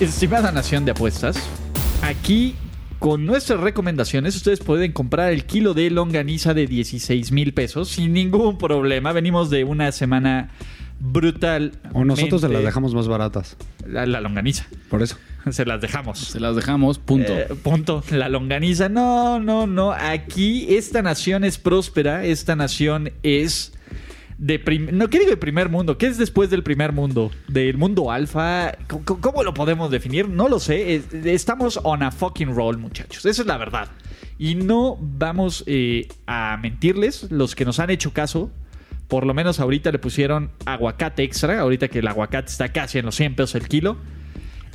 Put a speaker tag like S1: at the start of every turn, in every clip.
S1: Estimada Nación de Apuestas, aquí con nuestras recomendaciones ustedes pueden comprar el kilo de longaniza de 16 mil pesos sin ningún problema. Venimos de una semana brutal.
S2: O nosotros se las dejamos más baratas.
S1: La, la longaniza.
S2: Por eso.
S1: Se las dejamos.
S3: Se las dejamos, punto.
S1: Eh, punto. La longaniza. No, no, no. Aquí esta nación es próspera. Esta nación es de prim- no qué digo de primer mundo, ¿qué es después del primer mundo? Del mundo alfa, ¿Cómo, lo podemos definir? No lo sé. Es- Estamos on a fucking roll, muchachos. Esa es la verdad. Y no vamos eh, a mentirles, los que nos han hecho caso, por lo menos ahorita le pusieron aguacate extra, ahorita que el aguacate está casi en los 100 pesos el kilo.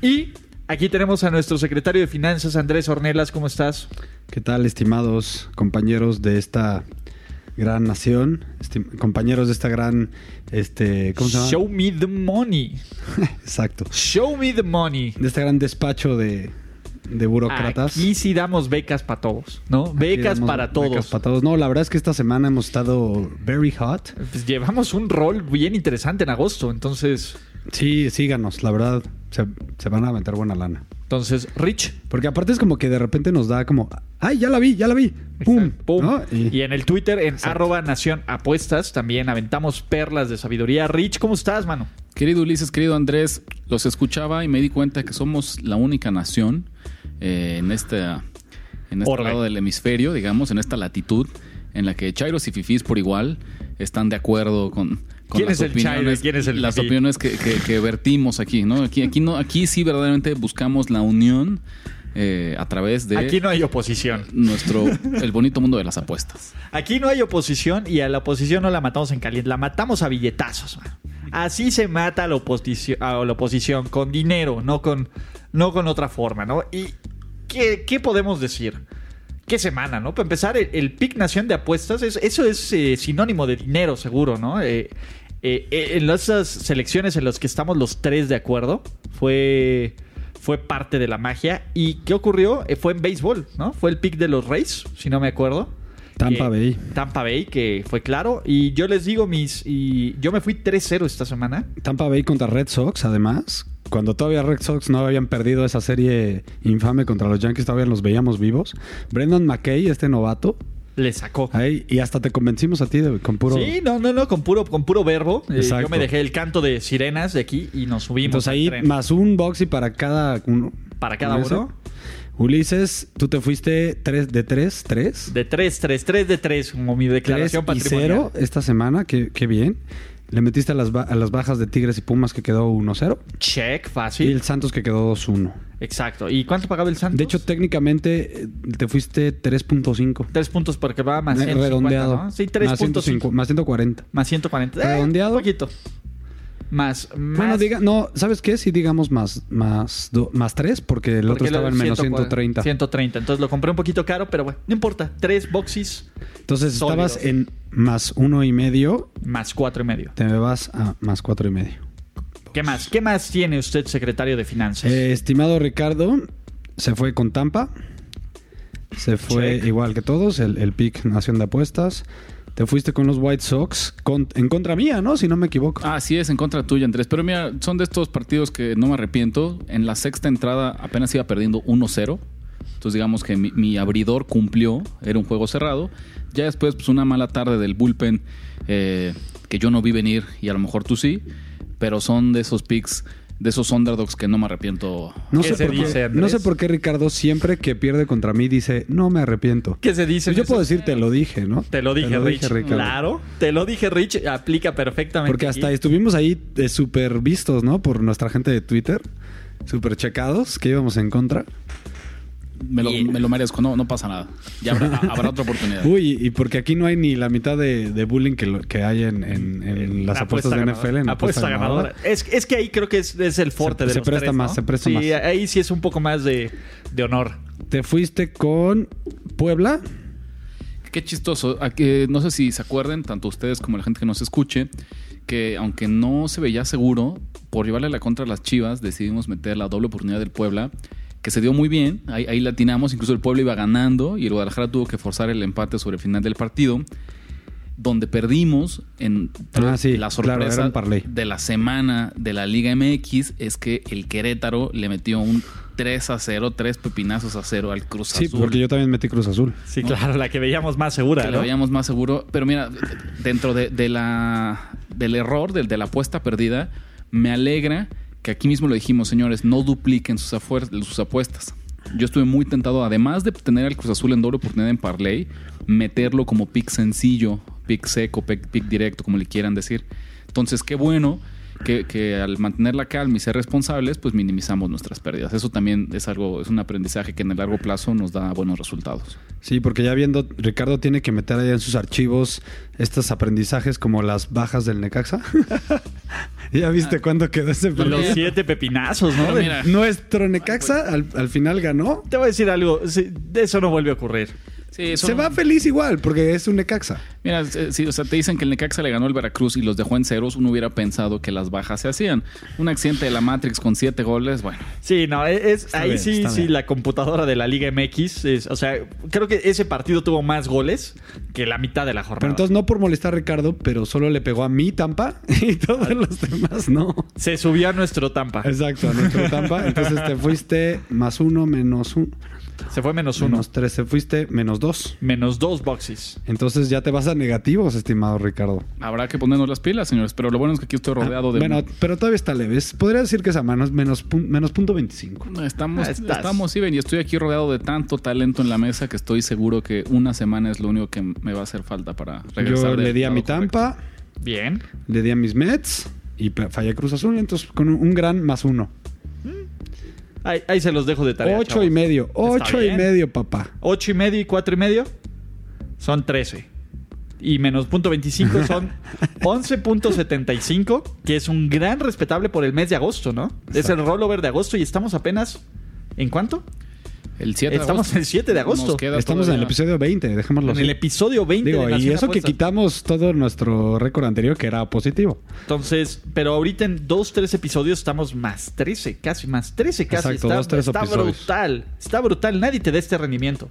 S1: Y aquí tenemos a nuestro secretario de Finanzas, Andrés Ornelas, ¿cómo estás?
S2: ¿Qué tal, estimados compañeros de esta gran nación? Estim- compañeros de esta gran, este, ¿cómo se llama?
S1: Show me the money.
S2: Exacto.
S1: Show me the money.
S2: De este gran despacho de, de burócratas.
S1: Aquí sí damos becas para todos, ¿no? Becas para todos.
S2: becas para todos. No, la verdad es que esta semana hemos estado very hot.
S1: Pues llevamos un rol bien interesante en agosto, entonces,
S2: Sí, síganos, la verdad. Se, se van a meter buena lana.
S1: Entonces, Rich.
S2: Porque aparte es como que de repente nos da como, ¡ay, ya la vi, ya la vi! ¡Pum!
S1: Pum.
S2: ¿no?
S1: Y...
S2: Y-
S1: en el Twitter, en arroba Nación Apuestas, también aventamos perlas de sabiduría. Rich, ¿cómo estás, mano?
S3: Querido Ulises, querido Andrés, los escuchaba y me di cuenta que somos la única nación eh, en este, en este
S1: Orbe.
S3: lado del hemisferio, digamos, en esta latitud, en la que Chairos y Fifís por igual están de acuerdo con, con
S1: ¿Quién
S3: las
S1: es
S3: opiniones,
S1: quién es el
S3: las opiniones que, que- que vertimos aquí, ¿no? Aquí, aquí no, aquí sí verdaderamente buscamos la unión eh, a través de
S1: Aquí no hay oposición.
S3: nuestro el bonito mundo de las apuestas.
S1: Aquí no hay oposición y a la oposición no la matamos en caliente, la matamos a billetazos. man. Así se mata a la, oposición, a la oposición, con dinero, no con, no con otra forma, ¿no? ¿Y qué, qué podemos decir? ¿Qué semana, no? Para empezar, el, el PIC Nación de Apuestas, es- eso es eh, sinónimo de dinero, seguro, ¿no? Eh, eh, eh, en esas selecciones en las que estamos los tres de acuerdo, fue, fue parte de la magia. ¿Y qué ocurrió? Eh, fue en béisbol, ¿no? Fue el pick de los Rays, si no me acuerdo.
S2: Tampa Bay.
S1: Tampa Bay, que fue claro. Y yo les digo mis... Y yo me fui 3-0 esta semana.
S2: Tampa Bay contra Red Sox, además. Cuando todavía Red Sox no habían perdido esa serie infame contra los Yankees, todavía los veíamos vivos. Brendan McKay, este novato,
S1: Le sacó.
S2: y hasta te convencimos a ti de- con puro.
S1: Sí, no, no, no, con puro, con puro verbo. Eh, yo me dejé el canto de sirenas de aquí y nos subimos
S2: Entonces
S1: al
S2: ahí
S1: tren.
S2: más un boxy para cada uno.
S1: Para cada uno.
S2: Ulises, tú te fuiste tres, de 3, 3.
S1: De 3, 3, 3 de 3, como mi
S2: 3
S1: declaración
S2: y
S1: patrimonial.
S2: 0 esta semana, qué, qué bien. Le metiste a las, a las bajas de Tigres y Pumas que quedó 1-0.
S1: Check,
S2: Y
S1: fácil.
S2: el Santos que quedó 2-1.
S1: Exacto. ¿Y cuánto pagaba el Santos?
S2: De hecho, técnicamente eh, te fuiste 3.5.
S1: 3 puntos porque va más
S2: Eh,
S1: 150,
S2: redondeado.
S1: ¿no? Sí,
S2: más, 105
S1: 3.5.
S2: más 140.
S1: Más 140. Eh,
S2: Redondeado.
S1: un poquito. Más, más.
S2: Bueno, diga, no, ¿sabes qué? Si digamos más más do- más 3 porque el
S1: porque
S2: otro estaba en menos
S1: 140,
S2: 130.
S1: 130. Entonces lo compré un poquito caro, pero bueno, no importa. Tres boxes
S2: Entonces
S1: Sólidos.
S2: estabas en más uno y medio,
S1: más cuatro y medio.
S2: te me vas a más cuatro y medio.
S1: ¿Qué más? ¿Qué más tiene usted, secretario de Finanzas?
S2: Eh, estimado Ricardo, se fue con Tampa. Se fue
S1: Check.
S2: igual que todos, el, el pick Nación de Apuestas. Te fuiste con los White Sox en contra mía, ¿no? Si no me equivoco.
S3: Así es, en contra tuya, Andrés. Pero mira, son de estos partidos que no me arrepiento. En la sexta entrada apenas iba perdiendo 1-0. Entonces digamos que mi, mi abridor cumplió, era un juego cerrado. Ya después, pues una mala tarde del bullpen eh, que yo no vi venir y a lo mejor tú sí. Pero son de esos picks, de esos underdogs que no me arrepiento.
S2: No
S1: ¿Qué
S2: sé, por qué, no sé por qué Ricardo siempre que pierde contra mí dice, no me arrepiento.
S1: ¿Qué se dice?
S2: Pues yo puedo decir, te lo dije, ¿no?
S1: Te lo dije, Rich.
S2: Ricardo.
S1: claro. Te lo dije, Rich. Aplica perfectamente.
S2: Porque hasta
S1: aquí.
S2: estuvimos ahí de súper vistos, ¿no? Por nuestra gente de Twitter. Súper checados, que íbamos en contra.
S3: Me lo,
S1: Y-
S3: me lo merezco, no, no pasa nada. Ya habrá, habrá otra oportunidad.
S2: Uy, y porque aquí no hay ni la mitad de, de bullying que, lo- que hay en, en- en las
S1: La
S2: apuestas de. NFL. En
S1: apuesta ganadora. Es, es que ahí creo que es, es el fuerte
S2: Se-
S1: de
S2: se
S1: los
S2: presta
S1: tres,
S2: más,
S1: ¿no?
S2: se presta
S1: sí,
S2: más.
S1: ahí sí es un poco más de, de honor.
S2: Te fuiste con Puebla.
S3: Qué chistoso. Aquí, no sé si se acuerden, tanto ustedes como la gente que nos escuche, que aunque no se veía seguro, por llevarle la contra a las Chivas, decidimos meter la doble oportunidad del Puebla, que se dio muy bien. Ahí, ahí latinamos, incluso el Puebla iba ganando y el Guadalajara tuvo que forzar el empate sobre el final del partido. Donde perdimos en
S2: Ah, sí,
S3: la sorpresa de la semana de la Liga MX es que el Querétaro le metió un 3 a 0, tres pepinazos a 0 al Cruz
S2: Sí,
S3: Azul.
S2: porque yo también metí Cruz Azul.
S1: Sí,
S3: ¿no?
S1: claro, la que veíamos más segura,
S3: que
S1: ¿no?
S3: lo veíamos más seguro. Pero mira, dentro de, de la, del error, del, de la apuesta perdida, me alegra que aquí mismo lo dijimos, señores, no dupliquen sus, apuestas. Yo estuve muy tentado, además de tener al Cruz Azul en doble oportunidad en Parlay, meterlo como pick sencillo, pick seco, pick directo, como le quieran decir. Entonces, qué bueno que, que al mantener la calma y ser responsables, pues minimizamos nuestras pérdidas. Eso también es algo, es un aprendizaje que en el largo plazo nos da buenos resultados.
S2: Sí, porque ya viendo, Ricardo tiene que meter ahí en sus archivos estos aprendizajes como las bajas del Necaxa. ¿Ya viste cuándo quedó ese partido?
S1: Los siete pepinazos, ¿no?
S2: Nuestro Necaxa al, al final ganó.
S1: Te voy a decir algo, sí, de eso no vuelve a ocurrir.
S3: Sí,
S2: Se va feliz igual porque es un Necaxa.
S3: Mira, eh, si o sea, te dicen que el Necaxa le ganó el Veracruz y los dejó en ceros, uno hubiera pensado que las bajas se hacían. Un accidente de la Matrix con siete goles, bueno.
S1: Sí, no, es,
S2: Está
S1: ahí
S2: bien,
S1: sí, sí,
S2: bien.
S1: la computadora de la Liga MX, es, o sea, creo que ese partido tuvo más goles que la mitad de la jornada.
S2: Pero entonces no por molestar a Ricardo, pero solo le pegó a mi Tampa y todos los demás no.
S1: Se subió a nuestro Tampa.
S2: Exacto, a nuestro Tampa. Entonces te fuiste más uno, menos uno,
S1: Se fue menos uno.
S2: menos tres, te fuiste menos dos.
S1: Menos dos boxes.
S2: Entonces ya te vas a negativos, estimado Ricardo.
S3: Habrá que ponernos las pilas, señores. Pero lo bueno es que aquí estoy rodeado de.
S2: Bueno, pero todavía está leve. Es- Podría decir que es a menos, menos, pun- menos punto 25.
S3: Estamos,
S1: Ah, estás.
S3: estamos, Iben, y estoy aquí rodeado de tanto talento en la mesa que estoy seguro que una semana es lo único que me va a hacer falta para regresar.
S2: Yo le di a mi
S3: correcto.
S2: Tampa,
S1: Bien.
S2: le di a mis Mets y fallé Cruz Azul. Entonces con un gran más uno.
S1: Ahí, ahí se los dejo de tarea.
S2: Ocho
S1: chavos.
S2: y medio. Ocho y medio, papá.
S1: Ocho y medio y cuatro y medio son 13. Y menos punto 25 son 11.75, que es un gran respetable por el mes de agosto, ¿no? Es el rollover de agosto y estamos apenas... ¿En cuánto?
S3: El 7 de
S1: Estamos
S3: agosto.
S1: el 7 de agosto.
S2: Estamos en el episodio 20, dejémoslo
S1: En
S2: así.
S1: el episodio 20
S2: Digo,
S1: de
S2: y eso que
S1: Apuestas.
S2: quitamos todo nuestro récord anterior que era positivo.
S1: Entonces, pero ahorita en dos, tres episodios estamos más 13, casi más 13, casi.
S2: Exacto,
S1: está
S2: dos, tres
S1: está
S2: episodios.
S1: brutal. Está brutal. Nadie te da este rendimiento.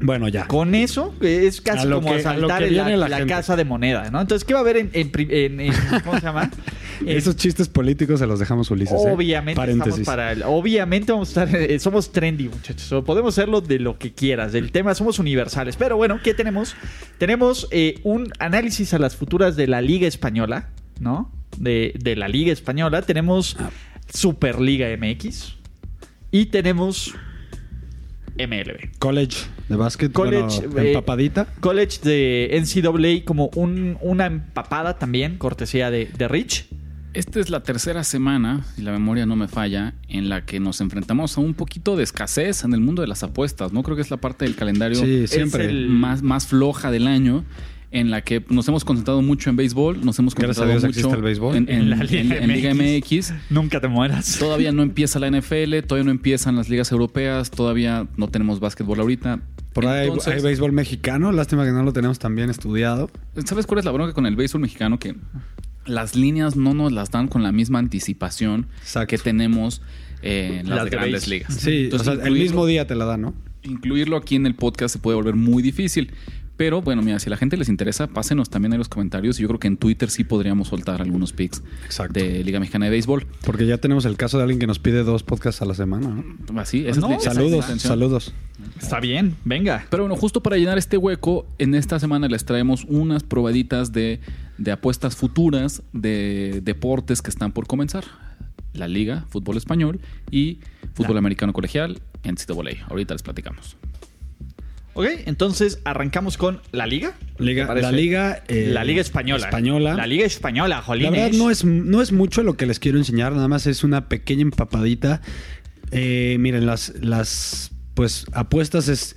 S2: Bueno, ya.
S1: Con eso es
S2: A
S1: casi
S2: lo
S1: como
S2: que- a lo
S1: asaltar
S2: que
S1: la,
S2: la
S1: la
S2: gente.
S1: casa de moneda, ¿no? Entonces, ¿qué va a haber en, en pri- en- en- ¿cómo se llama? En-
S2: Esos chistes políticos se los dejamos Ulises. ¿eh?
S1: Obviamente estamos para el- obviamente vamos a estar eh, somos trendy, muchachos. Podemos hacerlo de lo que quieras. Del tema somos universales. Pero bueno, ¿qué tenemos? Tenemos eh, un análisis a las futuras de la Liga Española, ¿no? De, de la Liga Española. Tenemos Superliga MX y tenemos MLB.
S2: College de básquet.
S1: College,
S2: bueno,
S1: eh,
S2: empapadita.
S1: College de NCAA como un- una empapada también, cortesía de, de Rich.
S3: Esta es la tercera semana, si la memoria no me falla, en la que nos enfrentamos a un poquito de escasez en el mundo de las apuestas. No creo que es la parte del calendario
S2: Sí,
S1: es
S2: siempre.
S1: el-
S3: más, más floja del año. En la que nos hemos concentrado mucho en béisbol, nos hemos
S2: Gracias a
S3: concentrado
S2: Dios
S3: mucho
S2: existe el béisbol.
S3: en, en-
S1: En la Liga
S3: en- en Liga
S1: MX.
S3: MX.
S1: Nunca te mueras.
S3: Todavía no empieza la NFL, todavía no empiezan las ligas europeas, todavía no tenemos básquetbol ahorita.
S2: Por ahí hay-
S3: Entonces,
S2: hay béisbol mexicano. Lástima que no lo tenemos tan bien estudiado.
S3: ¿Sabes cuál es la bronca con el béisbol mexicano? Que las líneas no nos las dan con la misma anticipación
S2: Exacto.
S3: que tenemos eh, en las,
S1: Las
S3: de
S1: de
S3: grandes ligas.
S2: Sí,
S3: Entonces,
S2: o sea, el mismo día te la da, ¿no?
S3: Incluirlo aquí en el podcast se puede volver muy difícil. Pero bueno, mira, si a la gente les interesa, pásenos también en los comentarios. Y yo creo que en Twitter sí podríamos soltar algunos pics
S2: Exacto.
S3: de Liga Mexicana de Béisbol.
S2: Porque ya tenemos el caso de alguien que nos pide dos podcasts a la semana. ¿no?
S3: Así, esa
S1: No,
S3: es la- esa es la
S2: Saludos, saludos.
S1: Está bien, venga.
S3: Pero bueno, justo para llenar este hueco, en esta semana les traemos unas probaditas de, de apuestas futuras de deportes que están por comenzar. La Liga, Fútbol Español y Fútbol
S1: La-
S3: Americano Colegial, NCAA. Ahorita les platicamos.
S1: Ok, entonces arrancamos con la liga.
S2: Liga- la liga, eh,
S1: la liga española.
S2: española.
S1: La liga española,
S2: La
S1: jolines.
S2: verdad no es, no es mucho lo que les quiero enseñar, nada más es una pequeña empapadita. Eh, miren, las, las pues apuestas es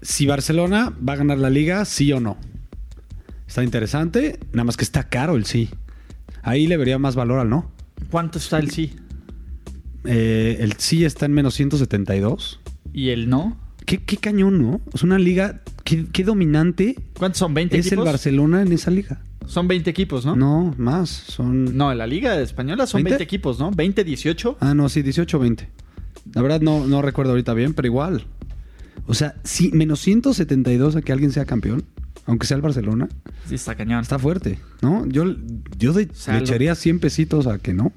S2: si Barcelona va a ganar la liga, sí o no. Está interesante, nada más que está caro el sí. Ahí le vería más valor al no.
S1: ¿Cuánto está el sí?
S2: Eh, el sí está en menos 172.
S1: ¿Y el no?
S2: ¿Qué, qué cañón, ¿no? Es una liga, qué, qué dominante
S1: ¿Cuántos son? ¿20
S2: es el
S1: equipos?
S2: Barcelona en esa liga.
S1: Son 20 equipos, ¿no?
S2: No, más, son...
S1: No, en la Liga Española son
S2: 20.
S1: 20 equipos, ¿no? 20, 18.
S2: Ah, no, sí, 18 o 20. La verdad no, no recuerdo ahorita bien, pero igual. O sea, sí, menos 172 a que alguien sea campeón, aunque sea el Barcelona,
S1: Sí, está cañón.
S2: está fuerte, ¿no? Yo, yo de- le echaría 100 pesitos a que no.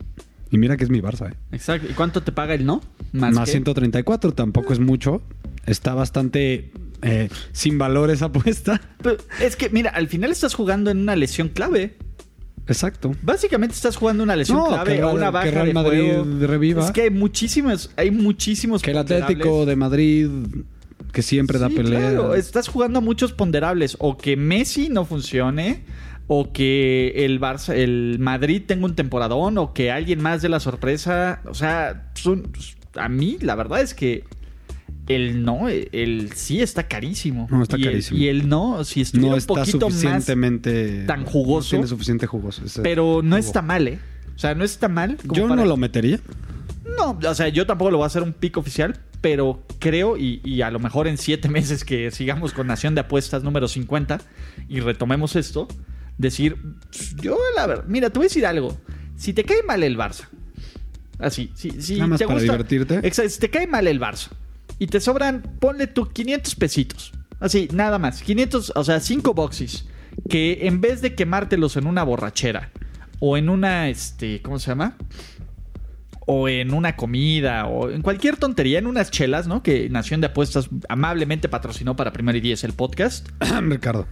S2: Y mira que es mi Barça, ¿eh?
S1: Exacto. ¿Y cuánto te paga el no?
S2: Más,
S1: que-
S2: 134, tampoco es mucho. Está bastante eh, sin valor esa apuesta.
S1: Pero es que, mira, al final estás jugando en una lesión clave.
S2: Exacto.
S1: Básicamente estás jugando una lesión
S2: No,
S1: clave
S2: que
S1: o
S2: Real-
S1: una
S2: que
S1: baja
S2: Real
S1: de
S2: Madrid
S1: juego.
S2: reviva.
S1: Es que hay muchísimos, hay muchísimos
S2: Que el Atlético de Madrid, que siempre da pelea.
S1: claro. Estás jugando a muchos ponderables. O que Messi no funcione. O que el Barça, el Madrid tenga un temporadón. O que alguien más de la sorpresa. O sea, son- a mí la verdad es que el no, el sí está carísimo.
S2: No, está
S1: y el-
S2: carísimo.
S1: y el no, si estuviera
S2: no
S1: un
S2: está
S1: poquito más.
S2: suficientemente
S1: tan jugoso.
S2: No tiene suficiente jugoso.
S1: Pero no
S2: jugo.
S1: está mal, ¿eh? O sea, no está mal. como
S2: Yo
S1: para-
S2: no lo metería.
S1: no, o sea, yo tampoco lo voy a hacer un pico oficial, pero creo, y, y a lo mejor en siete meses que sigamos con Nación de Apuestas número 50 y retomemos esto, decir, yo la verdad, mira, te voy a decir algo. Si te cae mal el Barça, así, si, si
S2: Nada más
S1: te
S2: para
S1: gusta-
S2: divertirte.
S1: Exacto, si te cae mal el Barça y te sobran, ponle tú 500 pesitos. Así, nada más. 500, o sea, 5 boxes. Que en vez de quemártelos en una borrachera o en una, este, ¿cómo se llama? O en una comida o en cualquier tontería, en unas chelas, ¿no? Que Nación de Apuestas amablemente patrocinó para Primer y Diez el podcast.
S2: Ricardo.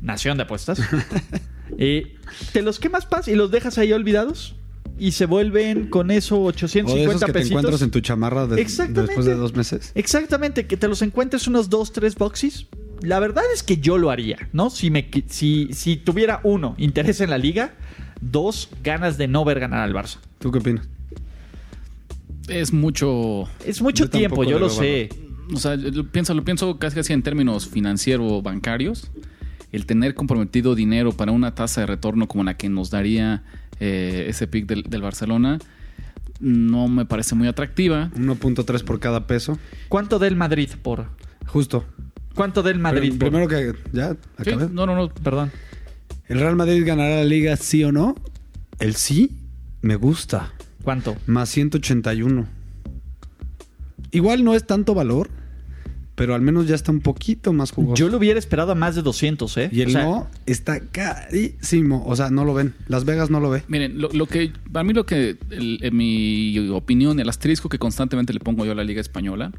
S1: Nación de Apuestas. Eh, te los quemas paz y los dejas ahí olvidados. Y se vuelven con eso
S2: O de esos
S1: 850
S2: que te
S1: pesitos.
S2: encuentras en tu chamarra de-
S1: Exactamente.
S2: después de dos meses.
S1: Exactamente, que te los encuentres unos dos, tres boxes. La verdad es que yo lo haría, ¿no? Si, me, si, si tuviera uno, interés en la liga, dos, ganas de no ver ganar al Barça.
S2: ¿Tú qué opinas?
S3: Es mucho.
S1: Es mucho
S2: Yo
S1: tiempo, yo lo sé.
S3: O sea, lo pienso, lo pienso casi casi en términos financieros bancarios. El tener comprometido dinero para una tasa de retorno como la que nos daría eh, ese pick del, del Barcelona no me parece muy atractiva.
S2: 1.3 por cada peso.
S1: ¿Cuánto del Madrid por...?
S2: Justo.
S1: ¿Cuánto del Madrid
S2: Pero
S1: por-
S2: primero que ya
S3: Sí,
S2: acabé.
S3: no, no, no.
S1: Perdón.
S2: ¿El Real Madrid ganará la liga sí o no? El sí me gusta.
S1: ¿Cuánto?
S2: Más 181. Igual no es tanto valor, pero al menos ya está un poquito más jugoso.
S1: Yo lo hubiera esperado a más de 200, ¿eh?
S2: Y el
S1: O sea,
S2: no está carísimo. O sea, no lo ven. Las Vegas no lo ve.
S3: Miren, lo, lo que para mí lo que el- en mi opinión, el asterisco que constantemente le pongo yo a la liga española,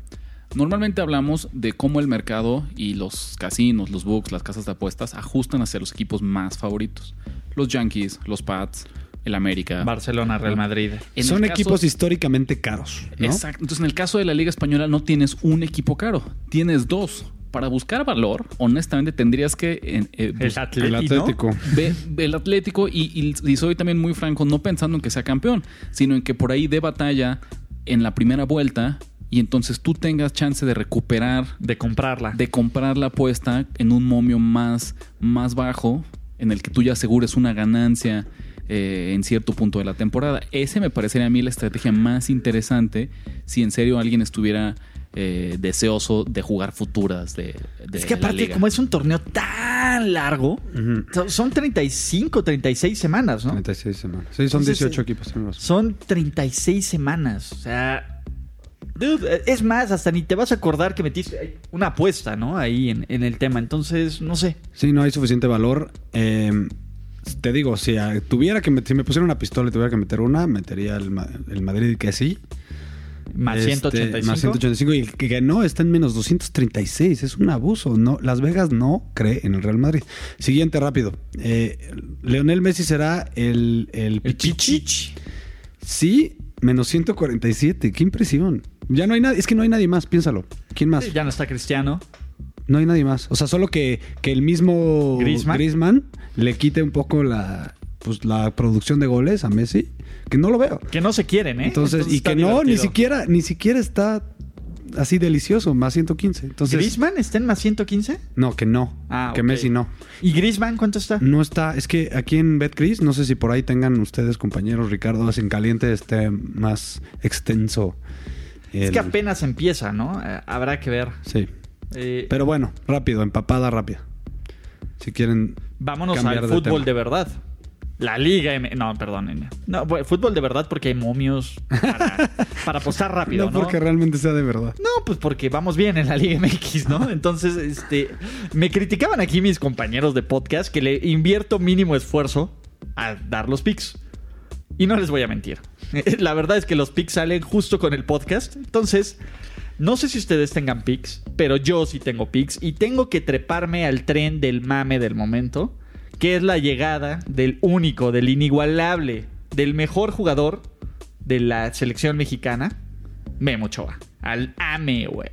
S3: normalmente hablamos de cómo el mercado y los casinos, los books, las casas de apuestas ajustan hacia los equipos más favoritos. Los Yankees, los Pats, el América.
S1: Barcelona, Real Madrid.
S3: En
S2: Son
S3: caso-
S2: equipos históricamente caros. ¿no?
S3: Exacto. Entonces, en el caso de la Liga Española, no tienes un equipo caro, tienes dos. Para buscar valor, honestamente, tendrías que eh,
S1: El.
S2: Atlético.
S3: Ve el Atlético y, y- y soy también muy franco, no pensando en que sea campeón, sino en que por ahí dé batalla en la primera vuelta y entonces tú tengas chance de recuperar,
S1: De comprarla.
S3: de comprar la apuesta en un momio más, más bajo, en el que tú ya asegures una ganancia eh, en cierto punto de la temporada. Ese me parecería a mí la estrategia más interesante si en serio alguien estuviera eh, deseoso de jugar futuras de, de
S1: es que
S3: la
S1: aparte,
S3: liga.
S1: como es un torneo tan largo,
S2: Ujú.
S1: son- son 35, 36 semanas, ¿no?
S2: 36 semanas. Sí, son
S1: Entonces,
S2: 18
S1: eh,
S2: equipos. tienes razón.
S1: Son 36 semanas. O sea. dude, es más, hasta ni te vas a acordar que metiste una apuesta, ¿no? Ahí en, en el tema. Entonces, no sé.
S2: Sí, no hay suficiente valor. Eh, te digo, si ah, tuviera que si me pusiera una pistola y tuviera que meter una, metería el, el Madrid que sí.
S1: Más
S2: Este,
S1: 185.
S2: Más 185. Y el que ganó está en menos 236. Es un abuso. No, Las Vegas no cree en el Real Madrid. Siguiente rápido. Eh, Leonel Messi será el, el,
S1: El
S2: Pichichi.
S1: Pichichi.
S2: Sí, menos 147. Qué impresión. Ya no hay nadie. Es que no hay nadie más. Piénsalo. ¿Quién más?
S1: Sí, Ya no está Cristiano.
S2: No hay nadie más. O sea, solo que, que el mismo
S1: Griezmann.
S2: Griezmann le quite un poco la, pues, la producción de goles a Messi, que no lo veo.
S1: Que no se quieren, ¿eh?
S2: Entonces, y que no, ni siquiera, ni siquiera está así delicioso, más 115. Entonces,
S1: ¿Griezmann está en más 115?
S2: no, que no,
S1: Ah,
S2: que. Messi no.
S1: ¿Y Griezmann cuánto está?
S2: No está, es que aquí en BetCris, no sé si por ahí tengan ustedes, compañeros, Ricardo, en caliente esté más extenso.
S1: Es que apenas empieza, ¿no? Eh, habrá que ver.
S2: Sí.
S1: Eh,
S2: Pero bueno, rápido, empapada rápida. Si quieren.
S1: vámonos al
S2: de
S1: fútbol
S2: tema.
S1: de verdad. La Liga M. No, perdón. No, fútbol de verdad porque hay momios para, para apostar rápido, ¿no?
S2: no porque realmente sea de verdad.
S1: No, pues porque vamos bien en la Liga MX, ¿no? Entonces, este, me criticaban aquí mis compañeros de podcast que le invierto mínimo esfuerzo a dar los picks. Y no les voy a mentir. La verdad es que los picks salen justo con el podcast. Entonces, no sé si ustedes tengan picks, pero yo sí tengo picks y tengo que treparme al tren del mame del momento, que es la llegada del único, del inigualable, del mejor jugador de la selección mexicana, Memo Ochoa. Al AME, güey.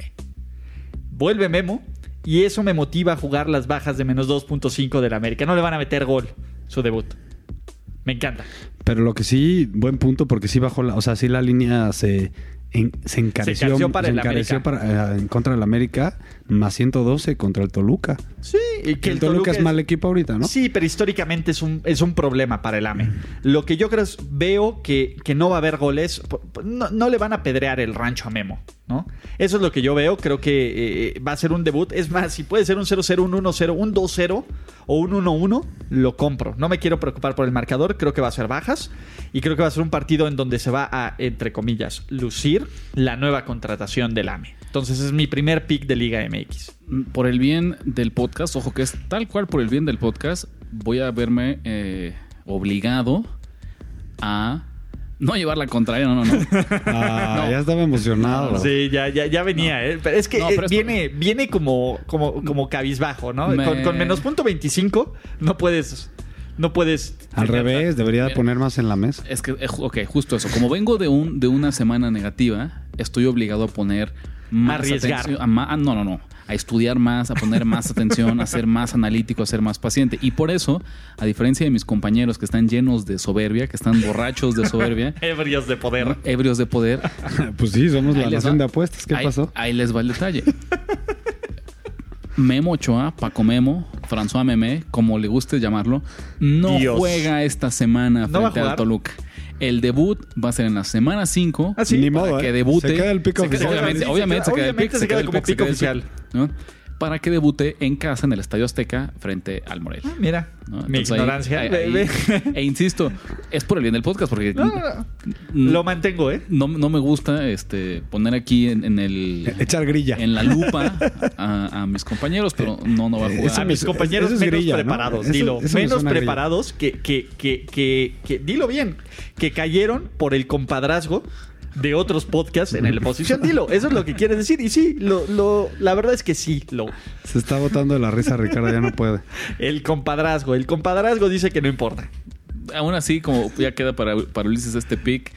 S1: Vuelve Memo y eso me motiva a jugar las bajas de menos 2.5 del América. No le van a meter gol su debut. Me encanta.
S2: Pero lo que sí, buen punto, porque sí bajó la. O sea, sí la línea se, en- se encareció.
S1: encareció para el
S2: encareció para- eh, en contra del América, más 112 contra el Toluca.
S1: Sí, y
S2: Que el Toluca es mal equipo ahorita, ¿no?
S1: Sí, pero históricamente es un, es un problema para el AME. Lo que yo creo es, veo que, que no va a haber goles, no, no le van a pedrear el rancho a Memo, ¿no? Eso es lo que yo veo, creo que eh, va a ser un debut. Es más, si puede ser un 0-0, un 1-0, un 2-0 o un 1-1, lo compro. No me quiero preocupar por el marcador, creo que va a ser bajas y creo que va a ser un partido en donde se va a, entre comillas, lucir la nueva contratación del AME. Entonces es mi primer pick de Liga MX.
S3: Por el bien del podcast, ojo que es tal cual por el bien del podcast, voy a verme eh, obligado a no llevar la contraria, no, no, no.
S2: Ah,
S3: No.
S2: ya estaba emocionado.
S1: Sí, ya, ya, ya venía, ¿eh? Pero es que
S3: No,
S1: eh,
S3: pero es-
S1: viene, viene como, como, como cabizbajo, ¿no?
S3: Me-
S1: Con, con menos punto 25 no puedes... No puedes...
S2: Al revés, debería
S3: Mira.
S2: poner más en la mesa.
S3: Es que, eh, ok, justo eso. Como vengo de, un, de una semana negativa, estoy obligado a poner más
S1: Arriesgar.
S3: atención. a ma- ah, no, no, no. A estudiar más, a poner más atención, a ser más analítico, a ser más paciente. Y por eso, a diferencia de mis compañeros que están llenos de soberbia, que están borrachos de soberbia,
S1: Ebrios de poder.
S3: ¿no? ebrios de poder,
S2: Pues sí, somos la nación
S3: va.
S2: de apuestas. ¿Qué
S3: ahí,
S2: pasó?
S3: Ahí les va el detalle. Memo Ochoa, Paco Memo, François Memé, como le guste llamarlo, no
S1: Dios.
S3: juega esta semana
S1: ¿No va a
S3: frente al? Toluca. El debut va a ser en la semana 5.
S1: Ah, sí.
S2: Ni
S3: para
S2: modo,
S3: que
S2: ¿eh?
S3: debute.
S2: Se queda el pico
S3: Se queda-
S2: oficial.
S3: Obviamente,
S1: Sí, se
S3: obviamente
S1: queda-
S3: se queda el pico.
S1: se queda
S3: el
S1: como
S3: pico, se
S1: pico
S3: queda el
S1: oficial.
S3: pico, ¿no? Para que debute en casa, en el Estadio Azteca, frente al Morelia.
S1: Mira,
S3: ¿no?
S1: mi
S3: Entonces
S1: ignorancia.
S3: ahí- ahí- e insisto, es por el bien del podcast, porque
S1: No, no, no. Lo mantengo, ¿eh?
S3: no, no me gusta este poner aquí en, en el
S2: Echar grilla.
S3: en la lupa a, a mis compañeros, pero no, no va a
S2: Eh,
S3: jugar.
S2: eso
S1: a mis compañeros
S2: eso es
S1: menos preparados, dilo.
S2: eso
S1: menos preparados que, que, que, que, que- dilo bien, que cayeron por el compadrazgo de otros podcasts en la posición. Dilo, eso es lo que quieres decir. Y sí, lo, lo, la verdad es que sí, lo,
S2: Se está botando de la risa, Ricardo, ya no puede.
S1: el compadrazgo. El compadrazgo dice que no importa.
S3: Aún así, como ya queda para, para Ulises este pick,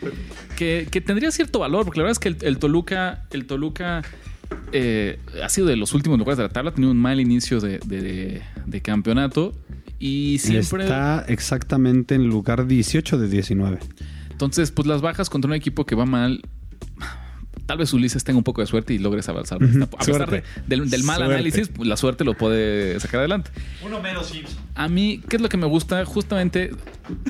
S3: que, que tendría cierto valor, porque la verdad es que el, el Toluca, el Toluca eh, ha sido de los últimos lugares de la tabla, ha tenido un mal inicio de, de- de campeonato y siempre...
S2: Está exactamente en lugar 18 de 19.
S3: Entonces, pues las bajas contra un equipo que va mal. Tal vez Ulises tenga un poco de suerte y logres avanzar. A pesar de- del, del mal
S2: Suerte.
S3: análisis, pues, la suerte lo puede sacar adelante.
S1: Uno menos Simpson.
S3: A mí, ¿qué es lo que me gusta? Justamente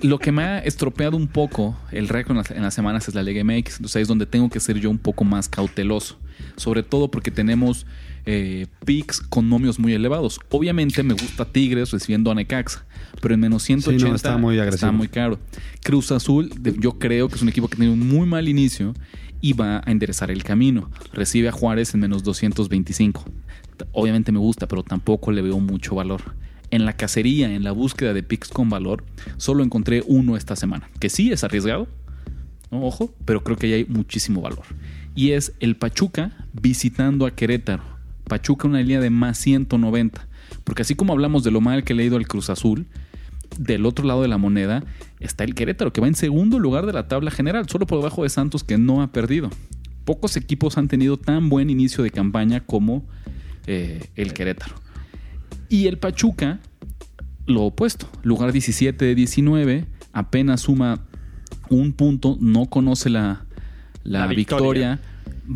S3: lo que me ha estropeado un poco el récord en las, en las semanas es la Liga MX. Entonces ahí es donde tengo que ser yo un poco más cauteloso. Sobre todo porque tenemos eh, picks con nomios muy elevados. Obviamente me gusta Tigres recibiendo a Necaxa, pero en menos 180
S2: Sí, no, está muy agresivo.
S3: está muy caro. Cruz Azul, yo creo que es un equipo que tiene un muy mal inicio y va a enderezar el camino. Recibe a Juárez en menos 225. T- Obviamente me gusta, pero tampoco le veo mucho valor. En la cacería, en la búsqueda de picks con valor, solo encontré uno esta semana, que sí es arriesgado, ¿no? ojo, pero creo que ahí hay muchísimo valor. Y es el Pachuca visitando a Querétaro. Pachuca una línea de más 190. Porque así como hablamos de lo mal que le ha ido al Cruz Azul, del otro lado de la moneda está el Querétaro, que va en segundo lugar de la tabla general, solo por debajo de Santos, que no ha perdido. Pocos equipos han tenido tan buen inicio de campaña como eh, el Querétaro. Y el Pachuca, lo opuesto, lugar 17 de 19, apenas suma un punto, no conoce la, la
S1: La victoria.
S3: victoria,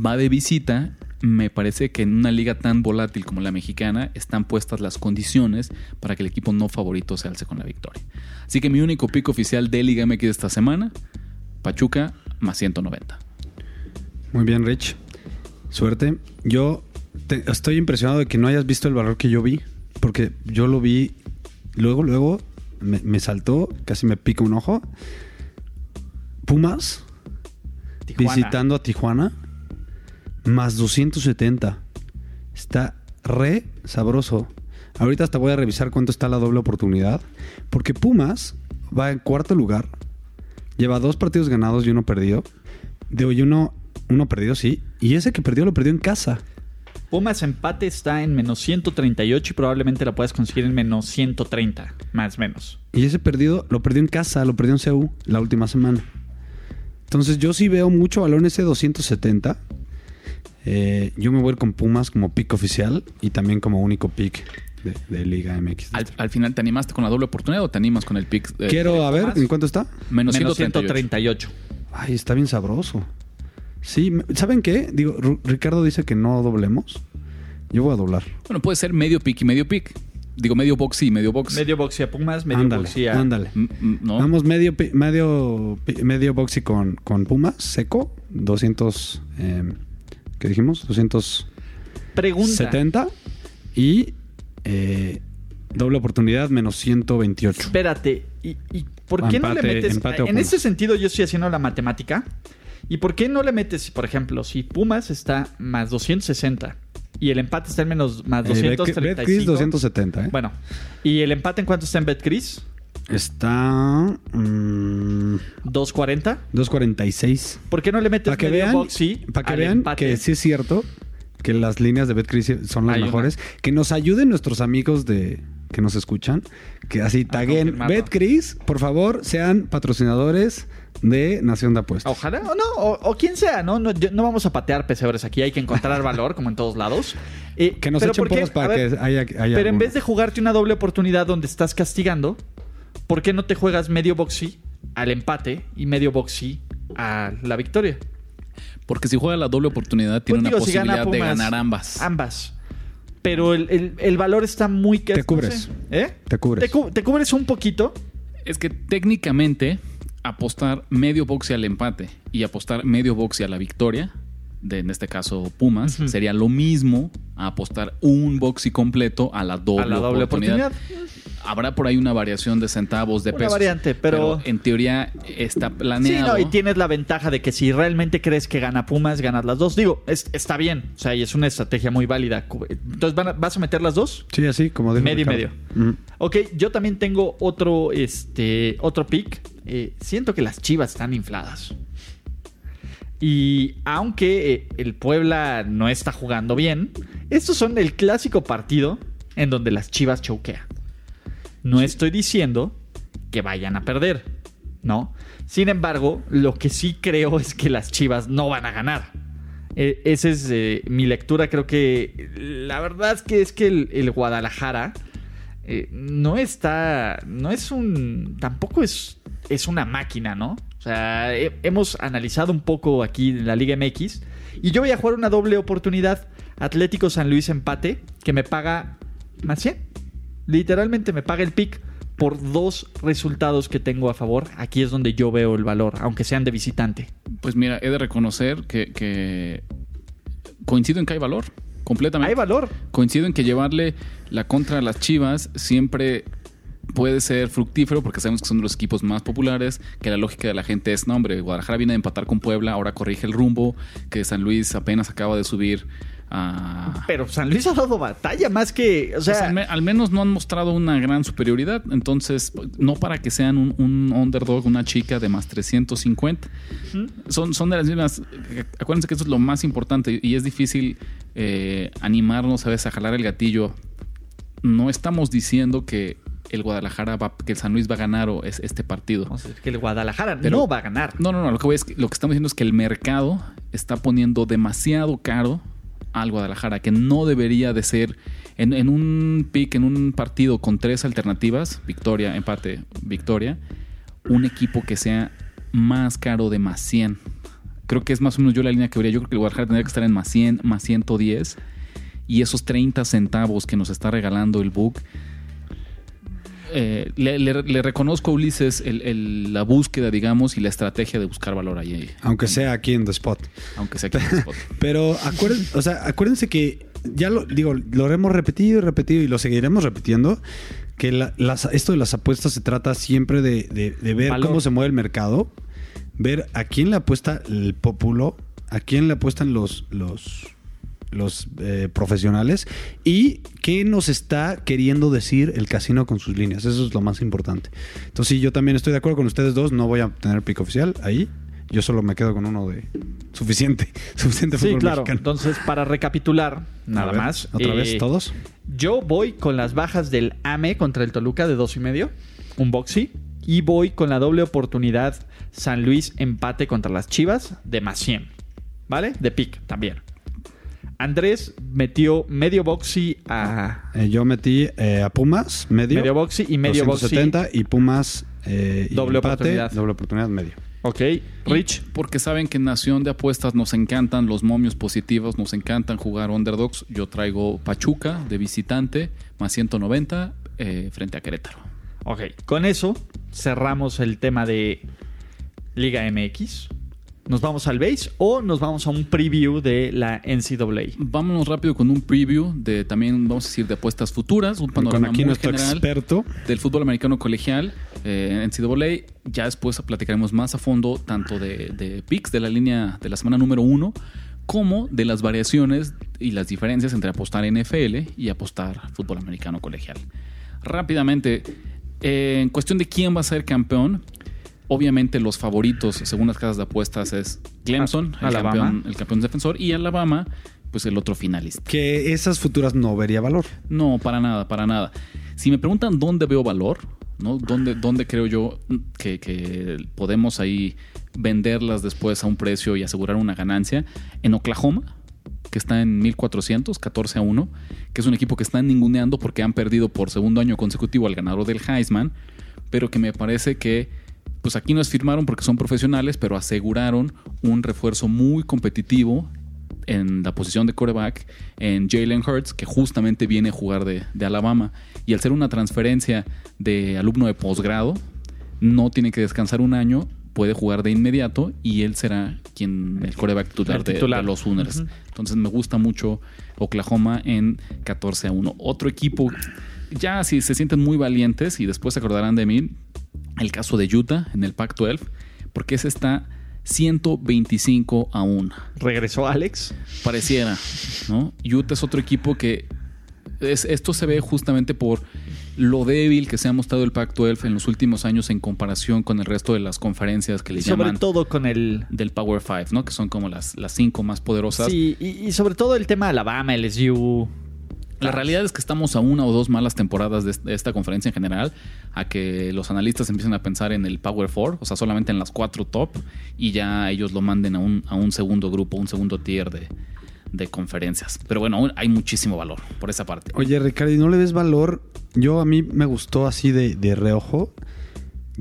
S3: va de visita me parece que en una liga tan volátil como la mexicana están puestas las condiciones para que el equipo no favorito se alce con la victoria. Así que mi único pico oficial de Liga MX esta semana, Pachuca más 190.
S2: Muy bien, Rich. Suerte. Yo te- estoy impresionado de que no hayas visto el valor que yo vi, porque yo lo vi luego, luego me, me saltó, casi me pica un ojo. Pumas
S1: Tijuana.
S2: visitando a Tijuana, más 270. Está re sabroso. Ahorita hasta voy a revisar cuánto está la doble oportunidad, porque Pumas va en cuarto lugar, lleva dos partidos ganados y uno perdido. De hoy uno, uno perdido, sí, y ese que perdió lo perdió en casa.
S1: Pumas empate está en menos 138 y probablemente la puedas conseguir en menos 130, más o menos.
S2: Y ese perdido lo perdió en casa, lo perdió en CU la última semana. Entonces yo sí veo mucho valor en ese 270. Eh, yo me voy a ir con Pumas como pick oficial y también como único pick de, de Liga MX.
S3: Al, al final, ¿te animaste con la doble oportunidad o te animas con el pick? de-
S2: Quiero, a ver? ¿en cuánto está?
S3: Menos,
S1: Menos
S3: 138.
S1: 138.
S2: Ay, está bien sabroso. Sí, ¿saben qué? Digo, Ricardo dice que no doblemos. Yo voy a doblar.
S3: Bueno, puede ser medio pick y medio pick. Digo, medio box y medio box.
S1: Medio boxy a Pumas, medio
S2: ándale,
S1: boxy a...
S2: ándale.
S3: ¿no?
S2: Vamos medio, medio, medio boxy con, con Pumas, seco, 200, eh, ¿qué dijimos? 270
S1: Pregunta.
S2: y eh, doble oportunidad menos 128.
S1: Espérate, ¿y, y por qué no le metes? en ese sentido, yo estoy haciendo la matemática. ¿Y por qué no le metes, por ejemplo, si Pumas está más 260 y el empate está en menos más
S2: Eh, Bet-
S1: 235?
S2: Betcris 270, ¿eh?
S1: Bueno, ¿y el empate en cuánto está en BetCris?
S2: Está mm,
S1: 240.
S2: 246.
S1: ¿Por qué no le metes
S2: Para que
S1: medio
S2: vean,
S1: boxy
S2: para que vean
S1: empate?
S2: que sí es cierto que las líneas de Betcris son las
S1: Hay una.
S2: mejores. Que nos ayuden nuestros amigos de que nos escuchan. Que así taguen
S1: confirmarlo.
S2: Betcris. Por favor, sean patrocinadores de Nación de Apuestas.
S1: Ojalá, o no, o, o quien sea, ¿no? No, yo- no vamos a patear pesebres aquí, hay que encontrar valor, como en todos lados. Eh,
S2: Que nos
S1: pero
S2: echen porras para
S1: ver,
S2: que haya, haya
S1: Pero en vez de jugarte una doble oportunidad donde estás castigando, ¿por qué no te juegas medio boxy al empate y medio boxy a la victoria?
S3: Porque si juega la doble oportunidad, tiene
S1: Pues
S3: una
S1: digo, si gana
S3: posibilidad de ganar ambas.
S1: Ambas. Pero el, el- el valor está muy... que-
S2: Te
S1: no
S2: cubres.
S1: sé, ¿Eh?
S2: Te cubres.
S1: Te, cu- te cubres un poquito.
S3: Es que técnicamente apostar medio boxe al empate y apostar medio boxe a la victoria, de en este caso Pumas, sería lo mismo a apostar un boxy completo a la doble,
S1: a la doble
S3: oportunidad.
S1: oportunidad.
S3: Habrá por ahí una variación de centavos de
S1: Una
S3: pesos.
S1: variante, pero-
S3: en teoría está
S1: Sí,
S3: planeado.
S1: no, y tienes la ventaja de que si realmente crees que gana Pumas, ganas las dos. Digo, es- está bien. O sea, y es una estrategia muy válida. Entonces, ¿van a- ¿vas a meter las dos?
S2: Sí, así como dijo
S1: Medio y
S2: Ricardo. Ujú.
S1: Ok, yo también tengo otro, este, otro pick. Eh, siento que las chivas están infladas. Y aunque eh, el Puebla no está jugando bien, estos son el clásico partido en donde las chivas choquean. No estoy diciendo que vayan a perder, ¿no? Sin embargo, lo que sí creo es que las chivas no van a ganar. Eh, esa es eh, mi lectura. Creo que la verdad es que es que el, el Guadalajara eh, no está. No es un. Tampoco es. Es una máquina, ¿no? O sea, he- hemos analizado un poco aquí en la Liga MX. Y yo voy a jugar una doble oportunidad. Atlético San Luis empate. Que me paga más 100. Literalmente me paga el pick por dos resultados que tengo a favor. Aquí es donde yo veo el valor, aunque sean de visitante.
S3: Pues mira, he de reconocer que, que coincido en que hay valor, completamente.
S1: Hay valor.
S3: Coincido en que llevarle la contra a las Chivas siempre puede ser fructífero porque sabemos que son los equipos más populares, que la lógica de la gente es, no hombre, Guadalajara viene de empatar con Puebla, ahora corrige el rumbo, que San Luis apenas acaba de subir a...
S1: Pero San Luis ha dado batalla más que. O sea,
S3: Pues al, me- al menos no han mostrado una gran superioridad, entonces no para que sean un, un underdog, una chica de más 350. Son, son de las mismas. Acuérdense que eso es lo más importante y es difícil eh, animarnos a veces a jalar el gatillo. No estamos diciendo que el Guadalajara va, que el San Luis va a ganar o es este partido.
S1: vamos a decir que el Guadalajara
S3: Pero-
S1: no va a ganar.
S3: No, no, no. Lo que, voy es que- lo que estamos diciendo es que el mercado está poniendo demasiado caro al Guadalajara, que no debería de ser en, en un pick, en un partido con tres alternativas, victoria, empate, victoria, un equipo que sea más caro de más 100. Creo que es más o menos yo la línea que vería. Yo creo que el Guadalajara tendría que estar en más 100, más 110. Y esos 30 centavos que nos está regalando el book. Eh, le, le- le reconozco a Ulises el- el- la búsqueda, digamos, y la estrategia de buscar valor ahí,
S2: Aunque sea aquí en The Spot.
S3: aunque sea aquí en el spot.
S2: Pero acuérden- o sea, acuérdense que ya lo digo, lo hemos repetido y repetido y lo seguiremos repitiendo. Que la- las- esto de las apuestas se trata siempre de, de- de ver
S1: Valor.
S2: cómo se mueve el mercado, ver a quién le apuesta el populo, a quién le apuestan los, los, los eh, profesionales y qué nos está queriendo decir el casino con sus líneas. Eso es lo más importante. Entonces, sí, yo también estoy de acuerdo con ustedes dos. No voy a tener pico oficial ahí. Yo solo me quedo con uno de suficiente, suficiente
S1: Sí,
S2: fútbol
S1: claro.
S2: mexicano.
S1: Entonces, para recapitular, nada
S2: ver,
S1: más.
S2: ¿Otra
S1: eh,
S2: vez todos?
S1: Yo voy con las bajas del AME contra el Toluca de dos y medio, un boxy. Y voy con la doble oportunidad San Luis empate contra las Chivas de más 100. ¿Vale? De pick también. Andrés metió medio boxy a
S2: Eh, yo metí eh, a Pumas, medio.
S1: medio boxy y medio boxy.
S2: 270 y Pumas eh, y
S1: Doble
S2: empate,
S1: oportunidad.
S2: Doble oportunidad, medio.
S1: Ok.
S3: Y
S1: Rich.
S3: Porque saben que en Nación de Apuestas nos encantan los momios positivos, nos encantan jugar underdogs. Yo traigo Pachuca de visitante, más 190 eh, frente a Querétaro.
S1: Ok. Con eso cerramos el tema de Liga MX. ¿Nos vamos al base o nos vamos a un preview de la NCAA?
S3: Vámonos rápido con un preview de también, vamos a decir, de apuestas futuras, un
S2: Con
S3: panorama
S2: aquí
S3: muy general
S2: experto.
S3: del fútbol americano colegial eh, en NCAA. Ya después platicaremos más a fondo tanto de, de picks de la línea de la semana número uno como de las variaciones y las diferencias entre apostar NFL y apostar fútbol americano colegial. Rápidamente, eh, en cuestión de quién va a ser campeón, obviamente los favoritos según las casas de apuestas es Clemson, el,
S1: Alabama.
S3: campeón, el campeón defensor, y Alabama, pues el otro finalista.
S2: Que esas futuras no vería valor.
S3: No, para nada, para nada. Si me preguntan dónde veo valor, ¿no? ¿Dónde, dónde creo yo que, que podemos ahí venderlas después a un precio y asegurar una ganancia? En Oklahoma, que está en 1400, 14 a 1, que es un equipo que están ninguneando porque han perdido por segundo año consecutivo al ganador del Heisman, pero que me parece que pues aquí no es firmaron porque son profesionales, pero aseguraron un refuerzo muy competitivo en la posición de coreback en Jalen Hurts, que justamente viene a jugar de, de Alabama. Y al ser una transferencia de alumno de posgrado, no tiene que descansar un año, puede jugar de inmediato y él será quien el coreback titular, de- los Sooners. Entonces me gusta mucho Oklahoma en 14 a 1. Otro equipo, ya si se sienten muy valientes y después se acordarán de mí, el caso de Utah en el Pac-12, porque ese está 125 a 1
S1: Regresó Alex.
S3: pareciera, ¿no? Utah es otro equipo que es, esto se ve justamente por lo débil que se ha mostrado el Pac-12 en los últimos años en comparación con el resto de las conferencias que le
S1: Sobre
S3: llaman
S1: todo con el.
S3: del Power Five, ¿no? Que son como las, las cinco más poderosas.
S1: Sí, y, y sobre todo el tema de Alabama, LSU.
S3: La realidad es que estamos a una o dos malas temporadas de est- de esta conferencia en general, a que los analistas empiecen a pensar en el Power Four, o sea, solamente en las cuatro top, y ya ellos lo manden a un, a un segundo grupo, un segundo tier de, de conferencias. Pero bueno, hay muchísimo valor por esa parte.
S2: Oye, Ricardo, ¿y no le ves valor? Yo a mí me gustó así de, de reojo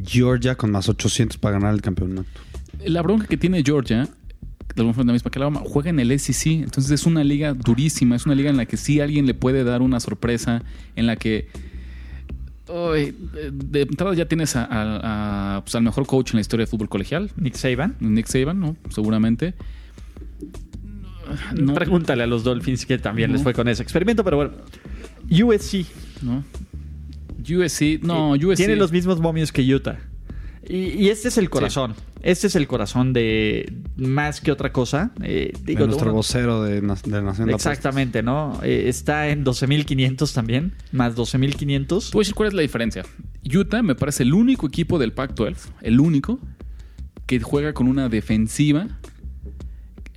S2: Georgia con más 800 para ganar el campeonato.
S3: La bronca que tiene Georgia, de alguna forma la misma que Alabama, juega en el SEC, entonces es una liga durísima, es una liga en la que sí alguien le puede dar una sorpresa, en la que de entrada ya tienes a- a- a, pues, al mejor coach en la historia de fútbol colegial,
S1: Nick Saban.
S3: Nick Saban, ¿no? Seguramente. No,
S1: Pregúntale a los Dolphins que también
S3: No.
S1: les fue con ese experimento, pero bueno. USC.
S3: ¿no? USC, no, USC.
S1: Tiene los mismos momios que Utah. Y, y este es el corazón. Este es el corazón de más que otra cosa. Eh,
S2: De nuestro
S1: uno-
S2: vocero de, de Nación de.
S1: Exactamente, ¿no? Eh, está en 12.500 también, más 12.500.
S3: Te voy a decir cuál es la diferencia. Utah me parece el único equipo del Pac-12, el único, que juega con una defensiva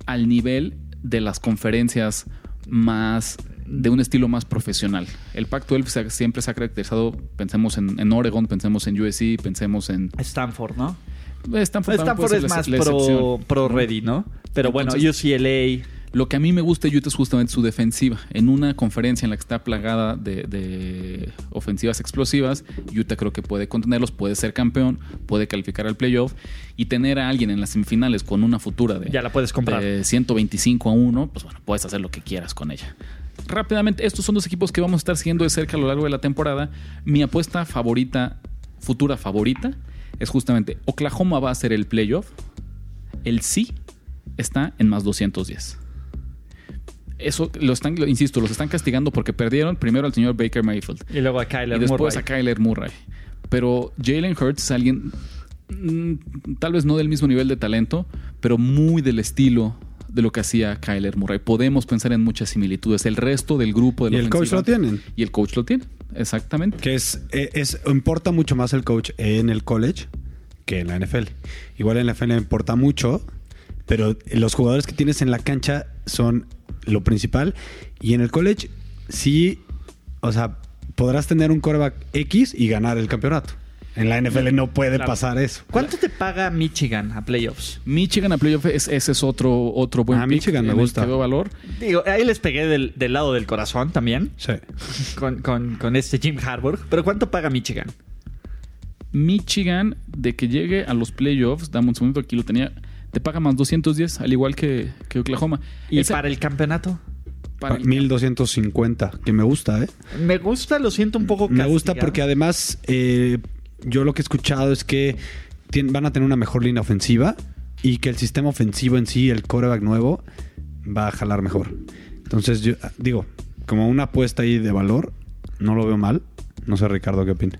S3: al nivel de las conferencias más de un estilo más profesional. El Pac-12 se ha- siempre se ha caracterizado, pensemos en, en Oregon, pensemos en USC, pensemos en
S1: Stanford, ¿no?
S3: Stanford, también
S1: Stanford es
S3: la-
S1: más
S3: la
S1: pro, pro ready, ¿no? Pero bueno, UCLA,
S3: Lo que a mí me gusta de Utah es justamente su defensiva. En una conferencia en la que está plagada de, de ofensivas explosivas, Utah creo que puede contenerlos, puede ser campeón, puede calificar al playoff y tener a alguien en las semifinales con una futura de,
S1: Ya la puedes comprar.
S3: de 125 a 1, pues bueno, puedes hacer lo que quieras con ella. Rápidamente, estos son dos equipos que vamos a estar siguiendo de cerca a lo largo de la temporada. Mi apuesta favorita, futura favorita, es justamente Oklahoma va a ser el playoff. El sí está en más 210. Eso lo están, lo- insisto, los están castigando porque perdieron primero al señor Baker Mayfield
S1: Y luego a Kyler
S3: y después
S1: Murray.
S3: a Kyler Murray. Pero Jalen Hurts es alguien, mm, tal vez no del mismo nivel de talento, pero muy del estilo de lo que hacía Kyler Murray. Podemos pensar en muchas similitudes. El resto del grupo de la
S2: Y el coach lo tienen.
S3: Y el coach lo tiene, exactamente.
S2: Que es, eh, es, importa mucho más el coach en el college que en la NFL. Igual en la NFL importa mucho, pero los jugadores que tienes en la cancha son lo principal. Y en el college, sí, o sea, podrás tener un quarterback X y ganar el campeonato. En la NFL no puede
S1: Claro.
S2: pasar eso.
S1: ¿Cuánto te paga Michigan a playoffs?
S3: Michigan a playoff, es- ese es otro, otro buen
S2: Ah,
S3: pick
S2: Michigan me gusta.
S3: que veo valor.
S1: Digo, ahí les pegué del, del lado del corazón también.
S2: Sí.
S1: Con, con- con este Jim Harbaugh. Pero ¿cuánto paga Michigan?
S3: Michigan, de que llegue a los playoffs, dame un segundo, aquí lo tenía, te paga más 210, al igual que, que Oklahoma.
S1: ¿Y
S3: Ese-
S1: para el campeonato?
S3: para el-
S2: 1250, que me gusta, ¿eh?
S1: Me gusta, lo siento un poco
S2: Me gusta porque además eh, yo lo que he escuchado es que van a tener una mejor línea ofensiva y que el sistema ofensivo en sí, el quarterback nuevo, va a jalar mejor. Entonces yo ah, digo, como una apuesta ahí de valor, no lo veo mal. No sé, Ricardo, ¿qué opina?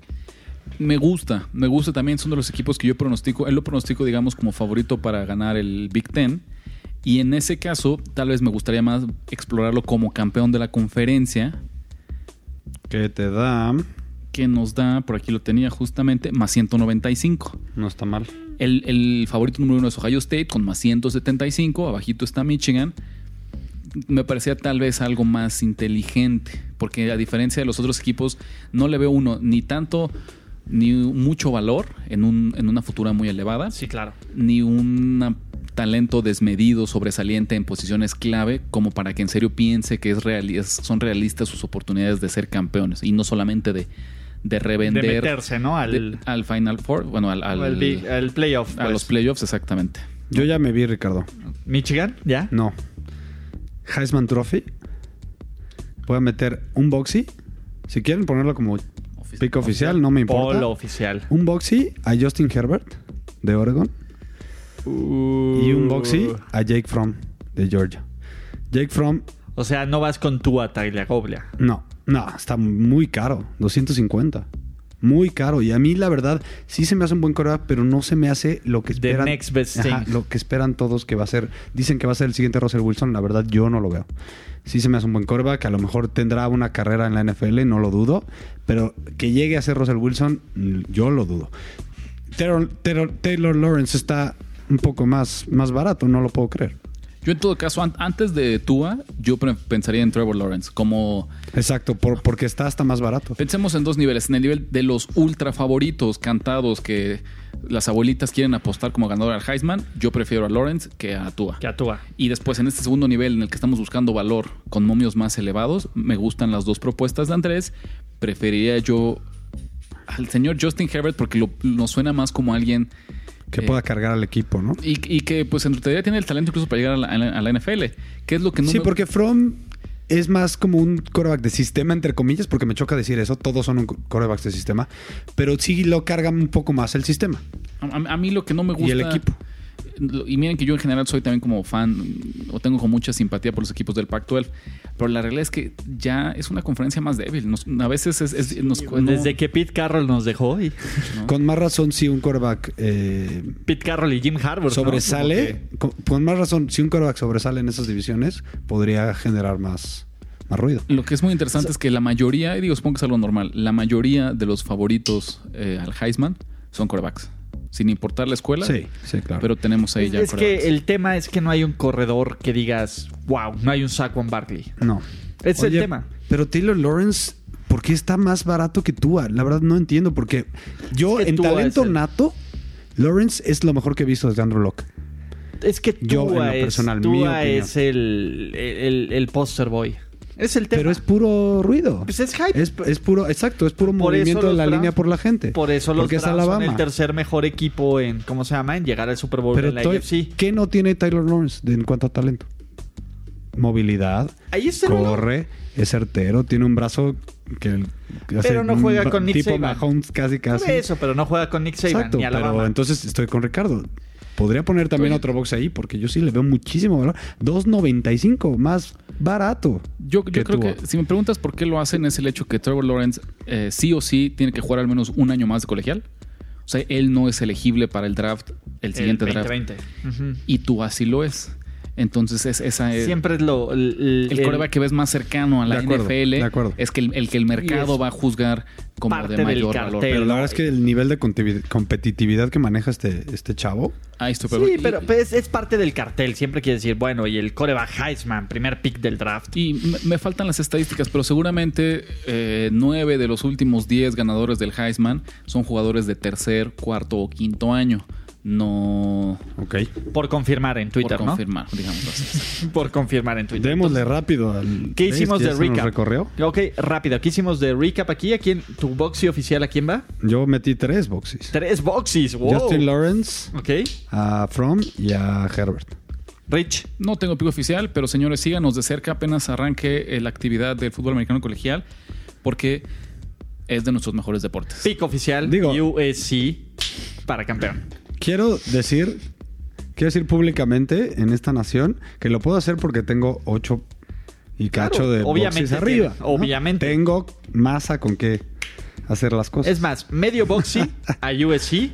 S3: Me gusta, me gusta también. Son de los equipos que yo pronostico. Él lo pronostico, digamos, como favorito para ganar el Big Ten. Y en ese caso, tal vez me gustaría más explorarlo como campeón de la conferencia,
S2: Que te da...
S3: que nos da, por aquí lo tenía justamente, más 195.
S2: No está mal.
S3: El, el favorito número uno es Ohio State con más 175. Abajito está Michigan. Me parecía tal vez algo más inteligente. Porque a diferencia de los otros equipos, no le veo uno ni tanto ni mucho valor en, un, en una futura muy elevada.
S1: Sí, claro.
S3: Ni un talento desmedido, sobresaliente en posiciones clave, como para que en serio piense que es son realistas sus oportunidades de ser campeones. Y no solamente de, de revender.
S1: De meterse, ¿no? Al,
S3: de- al Final Four, bueno, al, al-
S1: al big- al playoff.
S3: a
S1: pues.
S3: los playoffs, exactamente.
S2: Yo ya me vi, Ricardo.
S1: ¿Michigan? ¿Ya?
S2: No. Heisman Trophy. Voy a meter un boxy. Si quieren ponerlo como pick oficial, no me importa.
S1: Polo oficial.
S2: Un boxy a Justin Herbert de Oregon y un boxy a Jake Fromm de Georgia. Jake Fromm,
S1: O sea, no vas con tu a Tagliagoblia.
S2: no, no, está muy caro, 250. Muy caro. Y a mí, la verdad, sí se me hace un buen coreback, pero no se me hace lo que
S1: The
S2: esperan.
S1: next best
S2: Ajá,
S1: thing.
S2: lo que esperan todos que va a ser. Dicen que va a ser el siguiente Russell Wilson. La verdad, yo no lo veo. Sí se me hace un buen coreback. A lo mejor tendrá una carrera en la NFL, no lo dudo. Pero que llegue a ser Russell Wilson, yo lo dudo. Taylor, Taylor- Taylor Lawrence está un poco más, más barato, no lo puedo creer.
S3: Yo en todo caso, an- antes de Tua, yo pensaría en Trevor Lawrence. Como
S2: Exacto, por- porque está hasta más barato.
S3: pensemos en dos niveles. En el nivel de los ultra favoritos cantados que las abuelitas quieren apostar como ganador al Heisman, yo prefiero a Lawrence que a Tua.
S1: Que a Tua.
S3: Y después, en este segundo nivel en el que estamos buscando valor con momios más elevados, me gustan las dos propuestas de Andrés. Preferiría yo al señor Justin Herbert porque lo, nos suena más como alguien
S2: Que
S3: eh,
S2: pueda cargar al equipo, ¿no?
S3: y, y que, pues, en realidad tiene el talento incluso para llegar a la, a la- a la NFL. Que es lo que no
S2: sí,
S3: me-
S2: porque From es más como un coreback de sistema, entre comillas, porque me choca decir eso. Todos son un corebacks de sistema. Pero sí lo cargan un poco más el sistema.
S3: A mí lo que no me gusta.
S2: Y el equipo.
S3: Y miren que yo en general soy también como fan o tengo con mucha simpatía por los equipos del Pac-12. Pero la realidad es que ya es una conferencia más débil. Nos- a veces es. es- nos- no-
S1: Desde que Pete Carroll nos dejó y
S3: ¿no?
S2: Con más razón, si un coreback eh,
S1: Pete Carroll y Jim Harbaugh ¿no?
S2: sobresale, con, con más razón, si un coreback sobresale en esas divisiones, podría generar más, más ruido.
S3: Lo que es muy interesante es que la mayoría, y digo, supongo que es algo normal, la mayoría de los favoritos eh, al Heisman son corebacks. Sin importar la escuela.
S2: Sí, sí, claro.
S3: Pero tenemos ahí
S1: Es,
S3: ya
S1: es que el tema es que no hay un corredor que digas, wow, no hay un Saquon Barkley.
S2: no.
S1: Es el tema.
S2: Pero Taylor Lawrence, ¿por qué está más barato que Tua? La verdad no entiendo, porque yo
S1: Es que
S2: en
S1: Tua
S2: talento
S1: es el-
S2: nato, Lawrence es lo mejor que he visto desde Andrew Locke.
S1: Es que
S2: Yo, en lo
S1: Tua, es,
S2: personal, mi
S1: Tua es el, el, el poster boy. Es el tema.
S2: Pero es puro ruido.
S1: Pues es hype.
S2: Es, es puro, exacto, es puro
S1: Por eso
S2: movimiento de
S1: los
S2: la
S1: Browns-
S2: línea por la gente.
S1: Por eso los
S2: Porque es
S1: Browns son
S2: Alabama.
S1: el tercer mejor equipo en, ¿cómo se llama? En llegar al Super Bowl
S2: Pero
S1: en la AFC.
S2: ¿qué no tiene Taylor Lawrence en cuanto a talento? Movilidad,
S1: Ahí está el
S2: corre, es certero, tiene un brazo que,
S1: Pero no juega
S2: un-
S1: con Nick
S2: tipo
S1: Saban.
S2: Mahomes casi casi.
S1: Eso, pero no juega con Nick Saban
S2: Exacto,
S1: ni
S2: pero
S1: Alabama.
S2: entonces estoy con Ricardo. Podría poner también otro box ahí porque yo sí le veo muchísimo valor. 2.95, más barato.
S3: Yo, yo
S2: que
S3: creo que si me preguntas por qué lo hacen es el hecho que Trevor Lawrence eh, sí o sí tiene que jugar al menos un año más de colegial. O sea, él no es elegible para el draft, el siguiente draft.
S1: 2020. Ujú.
S3: Y tú así lo es. Entonces es esa es-
S1: Siempre es lo... El,
S3: el coreback que ves más cercano a la
S2: De acuerdo,
S3: NFL
S2: de acuerdo.
S3: es que el, el que el mercado va a juzgar como
S1: parte
S3: de mayor
S1: cartel.
S3: valor.
S2: Pero la
S1: no,
S2: verdad es que el nivel de competitividad que maneja este, este chavo,
S3: Ahí estoy,
S1: Sí,
S3: y-
S1: pero pues, es parte del cartel. Siempre quiere decir, bueno, y el coreback Heisman, primer pick del draft.
S3: Y me, me faltan las estadísticas, pero seguramente eh, nueve de los últimos diez ganadores del Heisman son jugadores de tercer, cuarto o quinto año. No
S2: ok.
S1: Por confirmar en Twitter,
S3: por
S1: ¿no?
S3: confirmar, digamos así.
S1: Por confirmar en Twitter.
S2: Démosle rápido al.
S1: ¿Qué hicimos de recap?
S2: recorrió?
S1: Ok, rápido. ¿Qué hicimos de recap aquí? ¿A quién? ¿Tu boxy oficial a quién va?
S2: Yo metí tres boxes.
S1: Tres boxes. Wow.
S2: Justin Lawrence,
S1: Ok.
S2: a From y a Herbert.
S1: Rich.
S3: No tengo pico oficial, pero señores, síganos de cerca apenas arranque eh, la actividad del fútbol americano colegial, porque es de nuestros mejores deportes.
S1: Pick oficial.
S2: Digo-
S1: USC para campeón.
S2: Quiero decir, quiero decir públicamente en esta nación que lo puedo hacer porque tengo ocho y cacho
S1: Claro,
S2: de
S1: obviamente
S2: boxes arriba.
S1: tiene, obviamente.
S2: Tengo masa con qué hacer las cosas.
S1: Es más, medio boxy a USC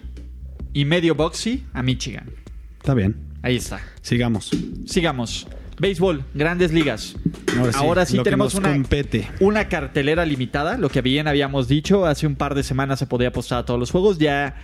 S1: y medio boxy a Michigan.
S2: Está bien.
S1: Ahí está.
S2: Sigamos.
S1: Sigamos. Béisbol, grandes ligas.
S2: Ahora sí,
S1: Ahora sí
S2: lo que
S1: tenemos
S2: nos
S1: una,
S2: compete.
S1: una cartelera limitada. Lo que bien habíamos dicho, hace un par de semanas se podía apostar a todos los juegos. Ya,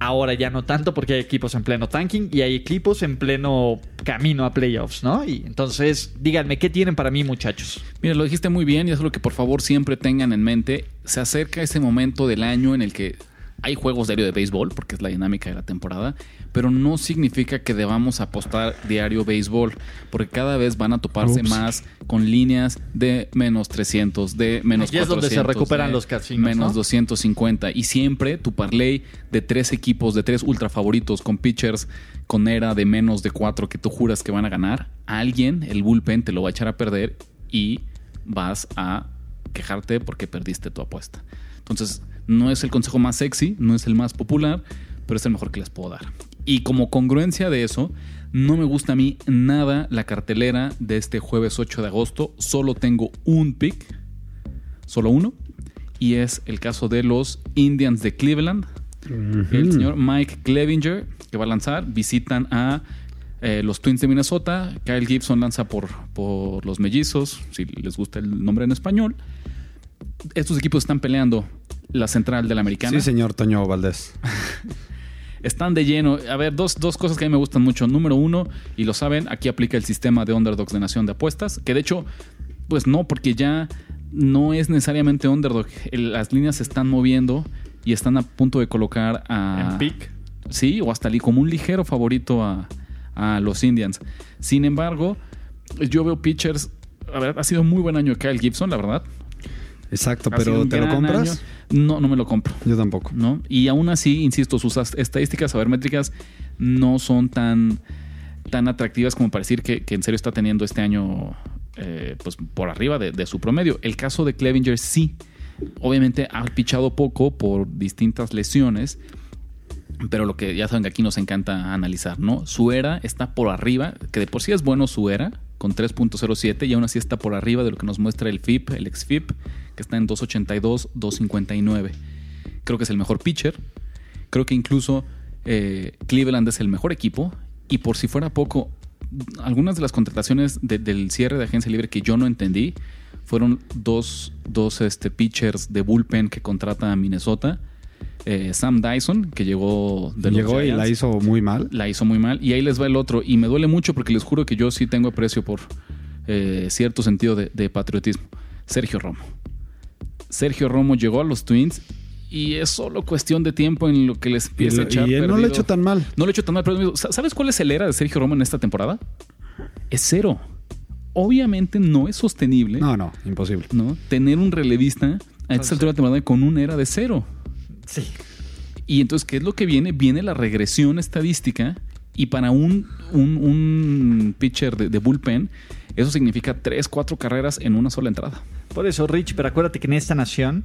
S1: ahora ya no tanto porque hay equipos en pleno tanking y hay equipos en pleno camino a playoffs, ¿no? Y entonces, díganme, ¿qué tienen para mí, muchachos?
S3: Mira, lo dijiste muy bien y es lo que por favor siempre tengan en mente. Se acerca ese momento del año en el que hay juegos diario de béisbol, porque es la dinámica de la temporada, pero no significa que debamos apostar diario béisbol, porque cada vez van a toparse
S2: Ups.
S3: más con líneas de menos 300, de menos
S1: Aquí es donde se
S3: 400,
S1: recuperan
S3: de
S1: los casinos,
S3: Menos
S1: ¿no?
S3: 250. Y siempre tu parlay de tres equipos, de tres ultra favoritos, con pitchers con era de menos de cuatro que tú juras que van a ganar, alguien, el bullpen, te lo va a echar a perder y vas a quejarte porque perdiste tu apuesta. Entonces, no es el consejo más sexy, no es el más popular, pero es el mejor que les puedo dar. Y como congruencia de eso, no me gusta a mí nada la cartelera de este jueves 8 de agosto. Solo tengo un pick, solo uno, y es el caso de los Indians de Cleveland. El señor Mike Clevinger, que va a lanzar, visitan a eh, los Twins de Minnesota. Kyle Gibson lanza por, por los mellizos, si les gusta el nombre en español. Estos equipos están peleando la central de la americana.
S2: Sí, señor Toño Valdés.
S3: Están de lleno. A ver, dos, dos cosas que a mí me gustan mucho. Número uno, y lo saben, aquí aplica el sistema de underdogs de Nación de Apuestas, que de hecho, pues no, porque ya no es necesariamente underdog. Las líneas se están moviendo y están a punto de colocar a...
S1: En pick.
S3: Sí, o hasta como un ligero favorito a, a los Indians. Sin embargo, yo veo pitchers... A ver, ha sido muy buen año Kyle Gibson, la verdad.
S2: Exacto,
S3: Ha
S2: pero ¿te lo compras?
S3: año. No, no me lo compro.
S2: Yo tampoco.
S3: ¿no? Y aún así, insisto, sus as- estadísticas sabermétricas no son tan, tan atractivas como para decir que, que en serio está teniendo este año eh, pues por arriba de, de su promedio. El caso de Clevinger sí. Obviamente ha pichado poco por distintas lesiones. Pero lo que ya saben que aquí nos encanta analizar, ¿no? Su era está por arriba, que de por sí es bueno su era, con 3.07, y aún así está por arriba de lo que nos muestra el FIP, el ex-FIP, que está en 2.82, 2.59. Creo que es el mejor pitcher. Creo que incluso eh, Cleveland es el mejor equipo. Y por si fuera poco, algunas de las contrataciones de- del cierre de agencia libre que yo no entendí fueron dos, dos este, pitchers de bullpen que contrata a Minnesota. Eh, Sam Dyson, que llegó de los
S2: Llegó y la hizo muy mal.
S3: la hizo muy mal. Y ahí les va el otro. Y me duele mucho porque les juro que yo sí tengo aprecio por eh, cierto sentido de, de patriotismo. Sergio Romo. Sergio Romo llegó a los Twins Y es solo cuestión de tiempo en lo que les
S2: Y,
S3: empiece a echar
S2: y él no lo ha hecho tan mal.
S3: No lo he hecho tan mal, pero ¿sa- ¿sabes cuál es el era de Sergio Romo en esta temporada? Es cero. Obviamente no es sostenible
S2: No, no, imposible.
S3: ¿no? tener un relevista a esta altura de la temporada con un era de cero.
S1: Sí.
S3: Y entonces, ¿qué es lo que viene? Viene la regresión estadística y para un, un, un pitcher de, de bullpen, eso significa tres, cuatro carreras en una sola entrada.
S1: Por eso, Rich, pero acuérdate que en esta nación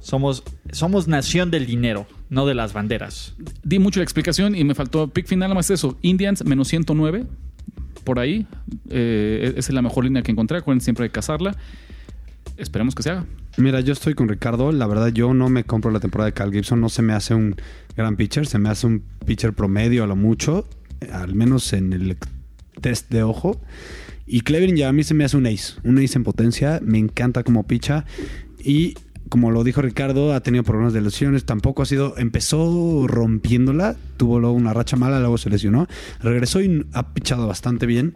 S1: somos, somos nación del dinero, no de las banderas.
S3: Di mucho la explicación y me faltó pick final, nada más eso. Indians menos 109, por ahí. Eh, esa es la mejor línea que encontré. Acuérdense siempre de cazarla. Esperemos que se haga.
S2: Mira, yo estoy con Ricardo. La verdad, yo no me compro la temporada de Cal Gibson. No se me hace un gran pitcher. Se me hace un pitcher promedio a lo mucho. Al menos en el test de ojo. Y Cleveland ya a mí se me hace un ace. Un ace en potencia. Me encanta como picha. Y como lo dijo Ricardo, ha tenido problemas de lesiones. Tampoco ha sido. Empezó rompiéndola. Tuvo luego una racha mala. Luego se lesionó. Regresó y ha pichado bastante bien.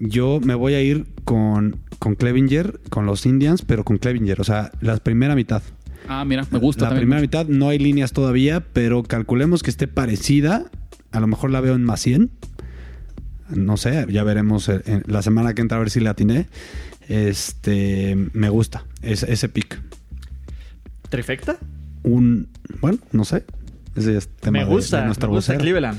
S2: Yo me voy a ir con, con Clevinger, con los Indians, pero con Clevinger. O sea, la primera mitad.
S3: Ah, mira, me gusta
S2: La primera
S3: mucho.
S2: mitad no hay líneas todavía, pero calculemos que esté parecida. A lo mejor la veo en más 100. No sé, ya veremos eh, en la semana que entra a ver si la atiné. Este, me gusta ese, ese pick.
S1: ¿Trifecta?
S2: Un, bueno, no sé. Ese es tema
S1: me gusta,
S2: de
S1: me
S2: nuestra
S1: gusta
S2: vocera.
S1: Cleveland.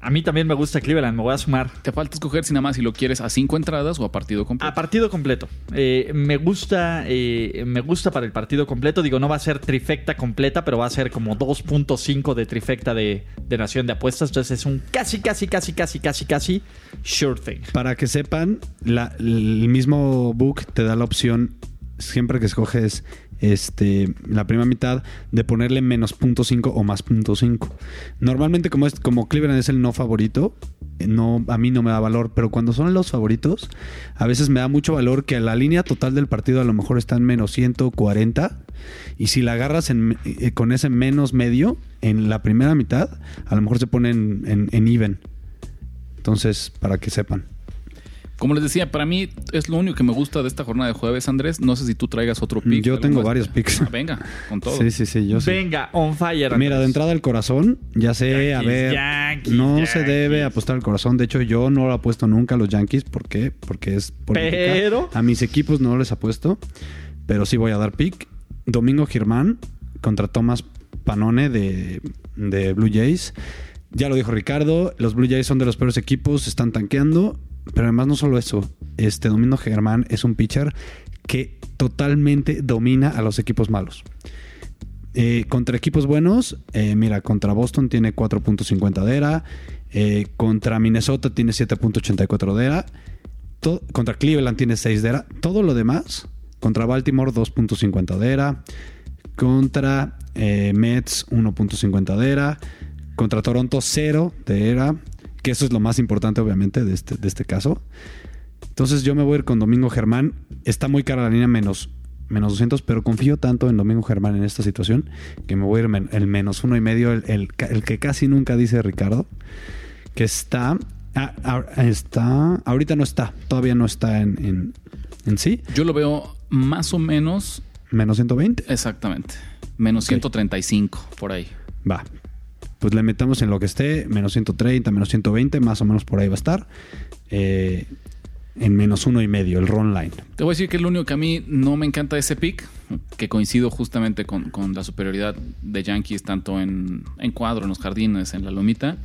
S1: A mí también me gusta Cleveland, me voy a sumar.
S3: Te falta escoger si nada más si lo quieres a cinco entradas o a partido completo.
S1: A partido completo. Eh, me gusta eh, me gusta para el partido completo. Digo, no va a ser trifecta completa, pero va a ser como 2.5 de trifecta de, de Nación de Apuestas. Entonces es un casi, casi, casi, casi, casi, casi sure thing.
S2: Para que sepan, la- el mismo book te da la opción, siempre que escoges este, la primera mitad, de ponerle menos punto .5 o más punto .5. Normalmente, como, es, como Cleveland es el no favorito, no, a mí no me da valor, pero cuando son los favoritos, a veces me da mucho valor que la línea total del partido a lo mejor está en menos 140 y si la agarras eh, con ese menos medio en la primera mitad, a lo mejor se pone en- en even. Entonces, para que sepan.
S3: Como les decía, para mí es lo único que me gusta de esta jornada de jueves, Andrés. No sé si tú traigas otro pick.
S2: Yo tengo varios picks.
S3: Ah, venga, con todo.
S2: Sí, sí, sí, yo sí.
S1: Venga, on fire.
S2: Mira, de entrada el corazón, ya sé, a ver,
S1: Yankees,
S2: no se debe apostar al corazón. De hecho, yo no lo apuesto nunca a los Yankees. ¿Por qué? Porque es política.
S1: Pero-
S2: A mis equipos no les apuesto, pero sí voy a dar pick. Domingo Germán contra Tomás Panone de, de Blue Jays. Ya lo dijo Ricardo, los Blue Jays son de los peores equipos, están tanqueando, pero además no solo eso, este Domingo Germán es un pitcher que totalmente domina a los equipos malos. Eh, contra equipos buenos, eh, mira, contra Boston tiene 4.50 de era, eh, contra Minnesota tiene 7.84 de era, contra Cleveland tiene 6 de era, todo lo demás, contra Baltimore 2.50 de era, contra eh, Mets 1.50 de era, contra Toronto 0 de era, que eso es lo más importante obviamente de este, de este caso. Entonces yo me voy a ir con Domingo Germán. Está muy cara la línea menos, menos 200, pero confío tanto en Domingo Germán en esta situación que me voy a ir men- el menos uno y medio, el, el que casi nunca dice Ricardo, que está, ah, ah, está, ahorita no está, todavía no está en, en, en sí,
S3: Yo lo veo más o menos
S2: menos 120.
S3: exactamente. Menos
S2: Ok.
S3: 135 por ahí.
S2: Va. Pues le metamos en lo que esté, menos 130, menos 120, más o menos por ahí va a estar. Eh, en menos uno y medio, el Ron Line.
S3: Te voy a decir que es lo único que a mí no me encanta de ese pick, que coincido justamente con, con la superioridad de Yankees, tanto en, en cuadro, en los jardines, en la lomita.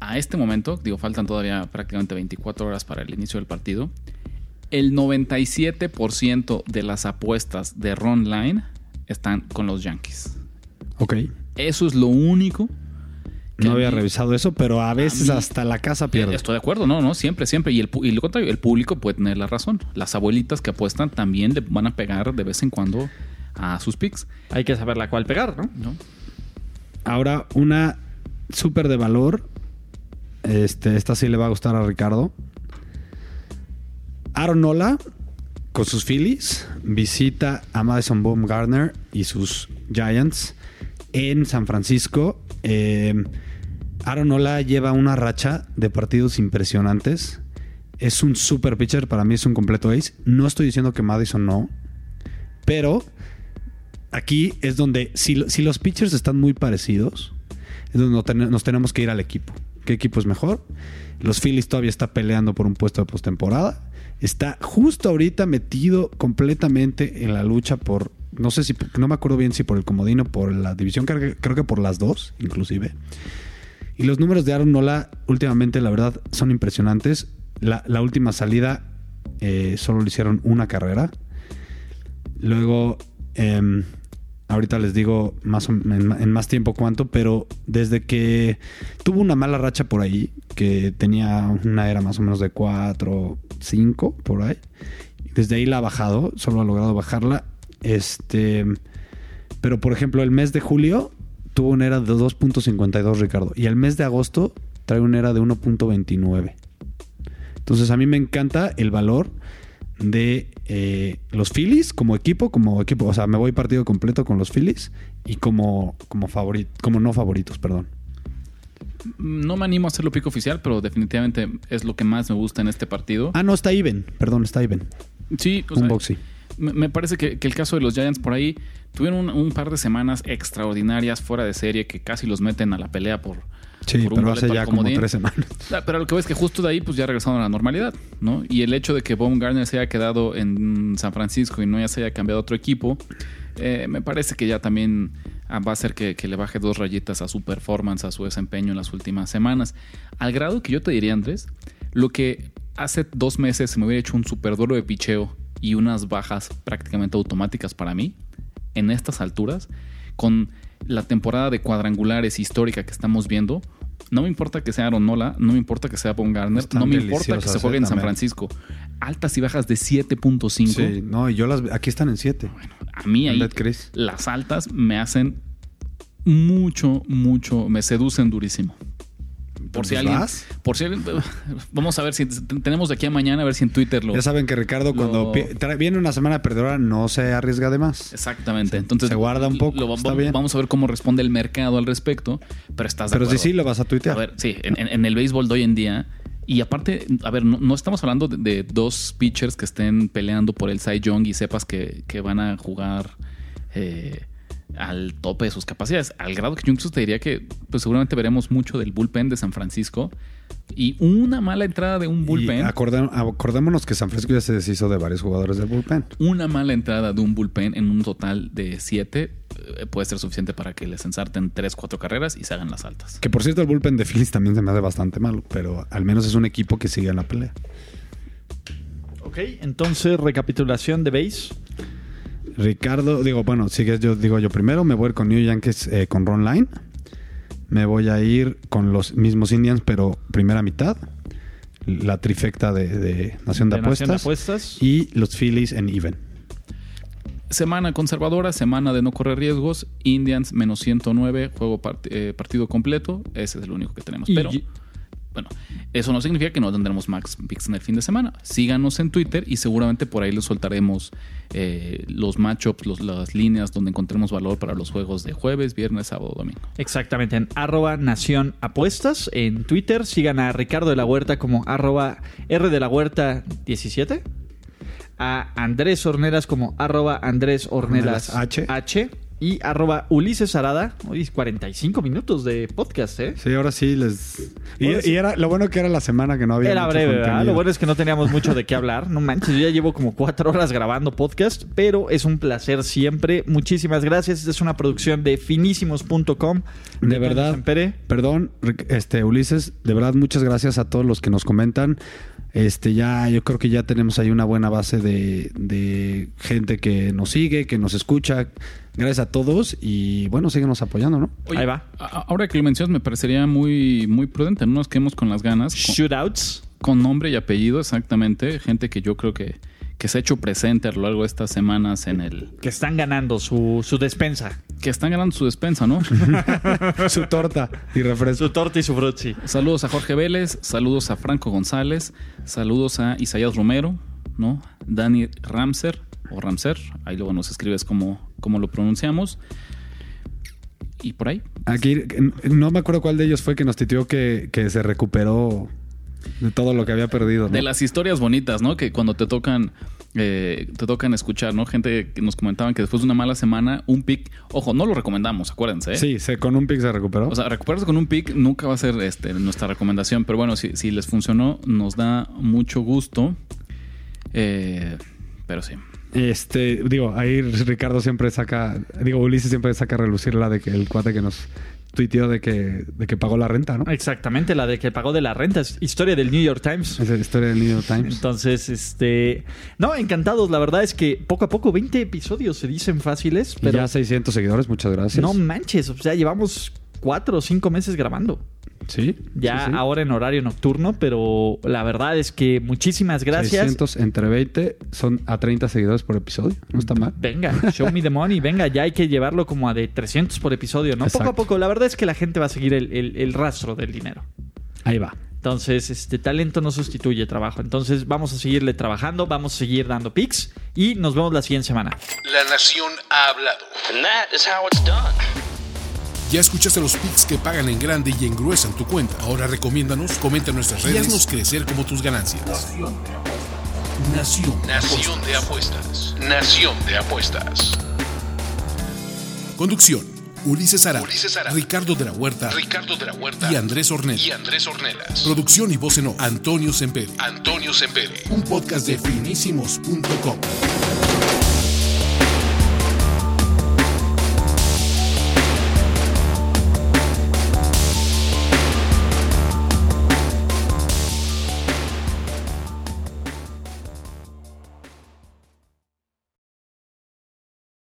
S3: A este momento, digo, faltan todavía prácticamente 24 horas para el inicio del partido. El 97% de las apuestas de Ron Line están con los Yankees.
S2: Ok.
S3: Eso es lo único. que
S2: No había
S3: mí-
S2: revisado eso, pero a veces
S3: mí-
S2: hasta la casa pierde.
S3: Estoy de acuerdo, no, no, siempre, siempre. Y, el, y lo contrario, el público puede tener la razón. Las abuelitas que apuestan también le van a pegar de vez en cuando a sus picks.
S1: Hay que saber la cual pegar, ¿no?
S3: ¿no?
S2: Ahora, una súper de valor. Este, esta sí le va a gustar a Ricardo. Aaron Nola, con sus Phillies, visita a Madison Baumgartner y sus Giants en San Francisco. Eh, Aaron Nola lleva una racha de partidos impresionantes. Es un super pitcher, para mí es un completo ace. No estoy diciendo que Madison no, pero aquí es donde, si, si los pitchers están muy parecidos, es donde nos tenemos que ir al equipo. ¿Qué equipo es mejor? Los Phillies todavía está peleando por un puesto de postemporada. Está justo ahorita metido completamente en la lucha por, no sé si, no me acuerdo bien si por el comodino, por la división, creo que, por las dos, inclusive. Y los números de Aaron Nola últimamente, la verdad, son impresionantes. La, última salida eh, solo le hicieron una carrera. Luego, em, ahorita les digo más o- en, en más tiempo cuánto, pero desde que tuvo una mala racha por ahí, que tenía una era más o menos de 4, 5 por ahí, desde ahí la ha bajado, solo ha logrado bajarla. Este, pero por ejemplo, el mes de julio tuvo una era de 2.52, Ricardo, y el mes de agosto trae una era de 1.29. Entonces a mí me encanta el valor de eh, los Phillies como equipo, como equipo, o sea, me voy partido completo con los Phillies y como como favorito, como no favoritos, perdón.
S3: No me animo a hacerlo pico oficial, pero definitivamente es lo que más me gusta en este partido.
S2: Ah, no, está even, perdón, está even.
S3: Sí, o
S2: Un
S3: sea,
S2: boxy.
S3: Me, parece que, que el caso de los Giants por ahí tuvieron un, un par de semanas extraordinarias fuera de serie que casi los meten a la pelea por,
S2: Sí,
S3: por un
S2: pero hace ya como tres semanas.
S3: Ah, Pero lo que ves es que justo de ahí pues ya regresaron a la normalidad, ¿no? Y el hecho de que Baumgartner se haya quedado en San Francisco y no ya se haya cambiado a otro equipo, eh, me parece que ya también ah, va a hacer que, que le baje dos rayitas a su performance, a su desempeño en las últimas semanas. Al grado que yo te diría, Andrés, lo que hace dos meses se me hubiera hecho un super duelo de picheo y unas bajas prácticamente automáticas para mí, en estas alturas, con la temporada de cuadrangulares histórica que estamos viendo, no me importa que sea Aaron Nola, no me importa que sea Von Garner,
S2: Están
S3: no me importa que se juegue en San. Francisco. Altas y bajas de 7.5.
S2: Sí, no, y yo las aquí están en 7.
S3: A mí ahí las altas me hacen mucho, mucho, me seducen durísimo. Por si
S2: Pues
S3: alguien,
S2: vas.
S3: por si vamos a ver si tenemos de aquí a mañana a ver si en Twitter lo
S2: Ya saben que Ricardo cuando
S3: lo-
S2: viene una semana perdedora no se arriesga de más.
S3: Exactamente. Entonces
S2: se guarda un poco,
S3: lo-
S2: está
S3: va-
S2: bien.
S3: Vamos a ver cómo responde el mercado al respecto. Pero estás de
S2: Pero sí,
S3: acuerdo.
S2: sí, lo vas a
S3: A
S2: tuitear.
S3: ver, sí, en, en- en el béisbol de hoy en día. Y aparte, a ver, no, no estamos hablando de, de dos pitchers que estén peleando por el Cy Young y sepas que, que van a jugar eh, al tope de sus capacidades. Al grado que incluso te diría que pues seguramente veremos mucho del bullpen de San Francisco. Y una mala entrada de un bullpen.
S2: acordé- acordémonos que San Francisco ya se deshizo de varios jugadores del bullpen.
S3: una mala entrada de un bullpen en un total de siete eh, puede ser suficiente para que les ensarten tres, cuatro carreras y se hagan las altas.
S2: Que por cierto, el bullpen de Phillies también se me hace bastante malo, pero al menos es un equipo que sigue en la pelea.
S1: Ok, entonces recapitulación de base.
S2: Ricardo, digo, bueno, sigues yo, digo yo primero, me voy a ir con New Yankees eh, con Ron Line. Me voy a ir con los mismos Indians, pero primera mitad. La trifecta de, de Nación de,
S1: De Nación
S2: Apuestas.
S1: de Apuestas.
S2: Y los Phillies en even.
S3: Semana conservadora, semana de no correr riesgos, Indians menos 109, juego part- eh, partido completo, ese es el único que tenemos.
S1: Y-
S3: Pero bueno, eso no significa que no tendremos Max Picks en el fin de semana. Síganos en Twitter y seguramente por ahí les soltaremos eh, los matchups, los- las líneas donde encontremos valor para los juegos de jueves, viernes, sábado, domingo.
S1: Exactamente, en arroba Nación Apuestas. En Twitter sigan a Ricardo de la Huerta como arroba R de la Huerta 17. A Andrés Hornelas como arroba Andrés Hornelas
S2: Hornelas H.
S1: Y arroba Ulises Arada. Hoy 45 minutos de podcast, ¿eh?
S2: Sí, ahora sí les. Y,
S1: Ahora sí.
S2: y era lo bueno que era la semana que no había.
S1: Era
S2: mucho
S1: breve. Lo bueno es que no teníamos mucho de qué hablar. No manches, yo ya llevo como cuatro horas grabando podcast, pero es un placer siempre. Muchísimas gracias. Esta es una producción de finísimos.com.
S2: De verdad. Perdón, este Ulises, de verdad muchas gracias a todos los que nos comentan. Este ya yo creo que ya tenemos ahí una buena base de, de gente que nos sigue, que nos escucha. Gracias a todos y bueno, síguenos apoyando, ¿no?
S1: Ahí va.
S3: Ahora que lo mencionas, me parecería muy, muy prudente. No nos quedemos con las ganas. Con,
S1: Shootouts.
S3: con nombre y apellido, exactamente. Gente que yo creo que, que se ha hecho presente a lo largo de estas semanas en el.
S1: Que están ganando su, su despensa.
S3: que están ganando su despensa, ¿no?
S2: Su torta y refresco.
S1: Su torta y su frutzi.
S3: saludos a Jorge Vélez, saludos a Franco González, saludos a Isaías Romero, ¿no? Dani Ramser o Ramser, ahí luego nos escribes cómo, cómo lo pronunciamos. Y por ahí.
S2: Aquí no me acuerdo cuál de ellos fue que nos titió que, que se recuperó de todo lo que había perdido. ¿no?
S3: De las historias bonitas, ¿no? Que cuando te tocan eh, te tocan escuchar, ¿no? Gente que nos comentaban que después de una mala semana, un pick, ojo, no lo recomendamos, acuérdense. ¿eh?
S2: Sí, se, con un pick se recuperó.
S3: O sea, recuperarse con un pick nunca va a ser este, nuestra recomendación, pero bueno, si, si les funcionó, nos da mucho gusto. Eh, pero sí.
S2: Este, digo, ahí Ricardo siempre saca, digo, Ulises siempre saca a relucir la de que el cuate que nos tuiteó de que, de que pagó la renta, ¿no?
S1: Exactamente, la de que pagó de la renta. Es historia del New York Times.
S2: Es la historia del New York Times.
S1: Entonces, este. No, encantados. La verdad es que poco a poco, 20 episodios se dicen fáciles,
S2: Y
S1: pero.
S2: ya 600 seguidores, muchas gracias.
S1: No manches, o sea, llevamos cuatro o cinco meses grabando.
S2: Sí.
S1: Ya
S2: sí, sí.
S1: ahora en horario nocturno, pero la verdad es que muchísimas gracias.
S2: 600 entre 20 son a 30 seguidores por episodio. No está mal.
S1: Venga, show me the money, venga, ya hay que llevarlo como a de 300 por episodio, ¿no? Poco a poco, la verdad es que la gente va a seguir el, el- el rastro del dinero.
S2: Ahí va.
S1: Entonces, este talento no sustituye trabajo. Entonces, vamos a seguirle trabajando, vamos a seguir dando pics y nos vemos la siguiente semana.
S4: La nación ha hablado.
S5: And that is how it's done.
S4: Ya escuchaste los picks que pagan en grande y engruesan tu cuenta. Ahora recomiéndanos, comenta en nuestras redes y haznos crecer como tus ganancias. Nación. Nación de apuestas. Nación de apuestas. Conducción. Ulises Ara, Ricardo de la Huerta, Ricardo de la Huerta y Andrés Ornelas. Y Andrés Ornelas. Producción y voz en off, Antonio Sempere. Antonio Sempere. Un podcast de finísimos.com.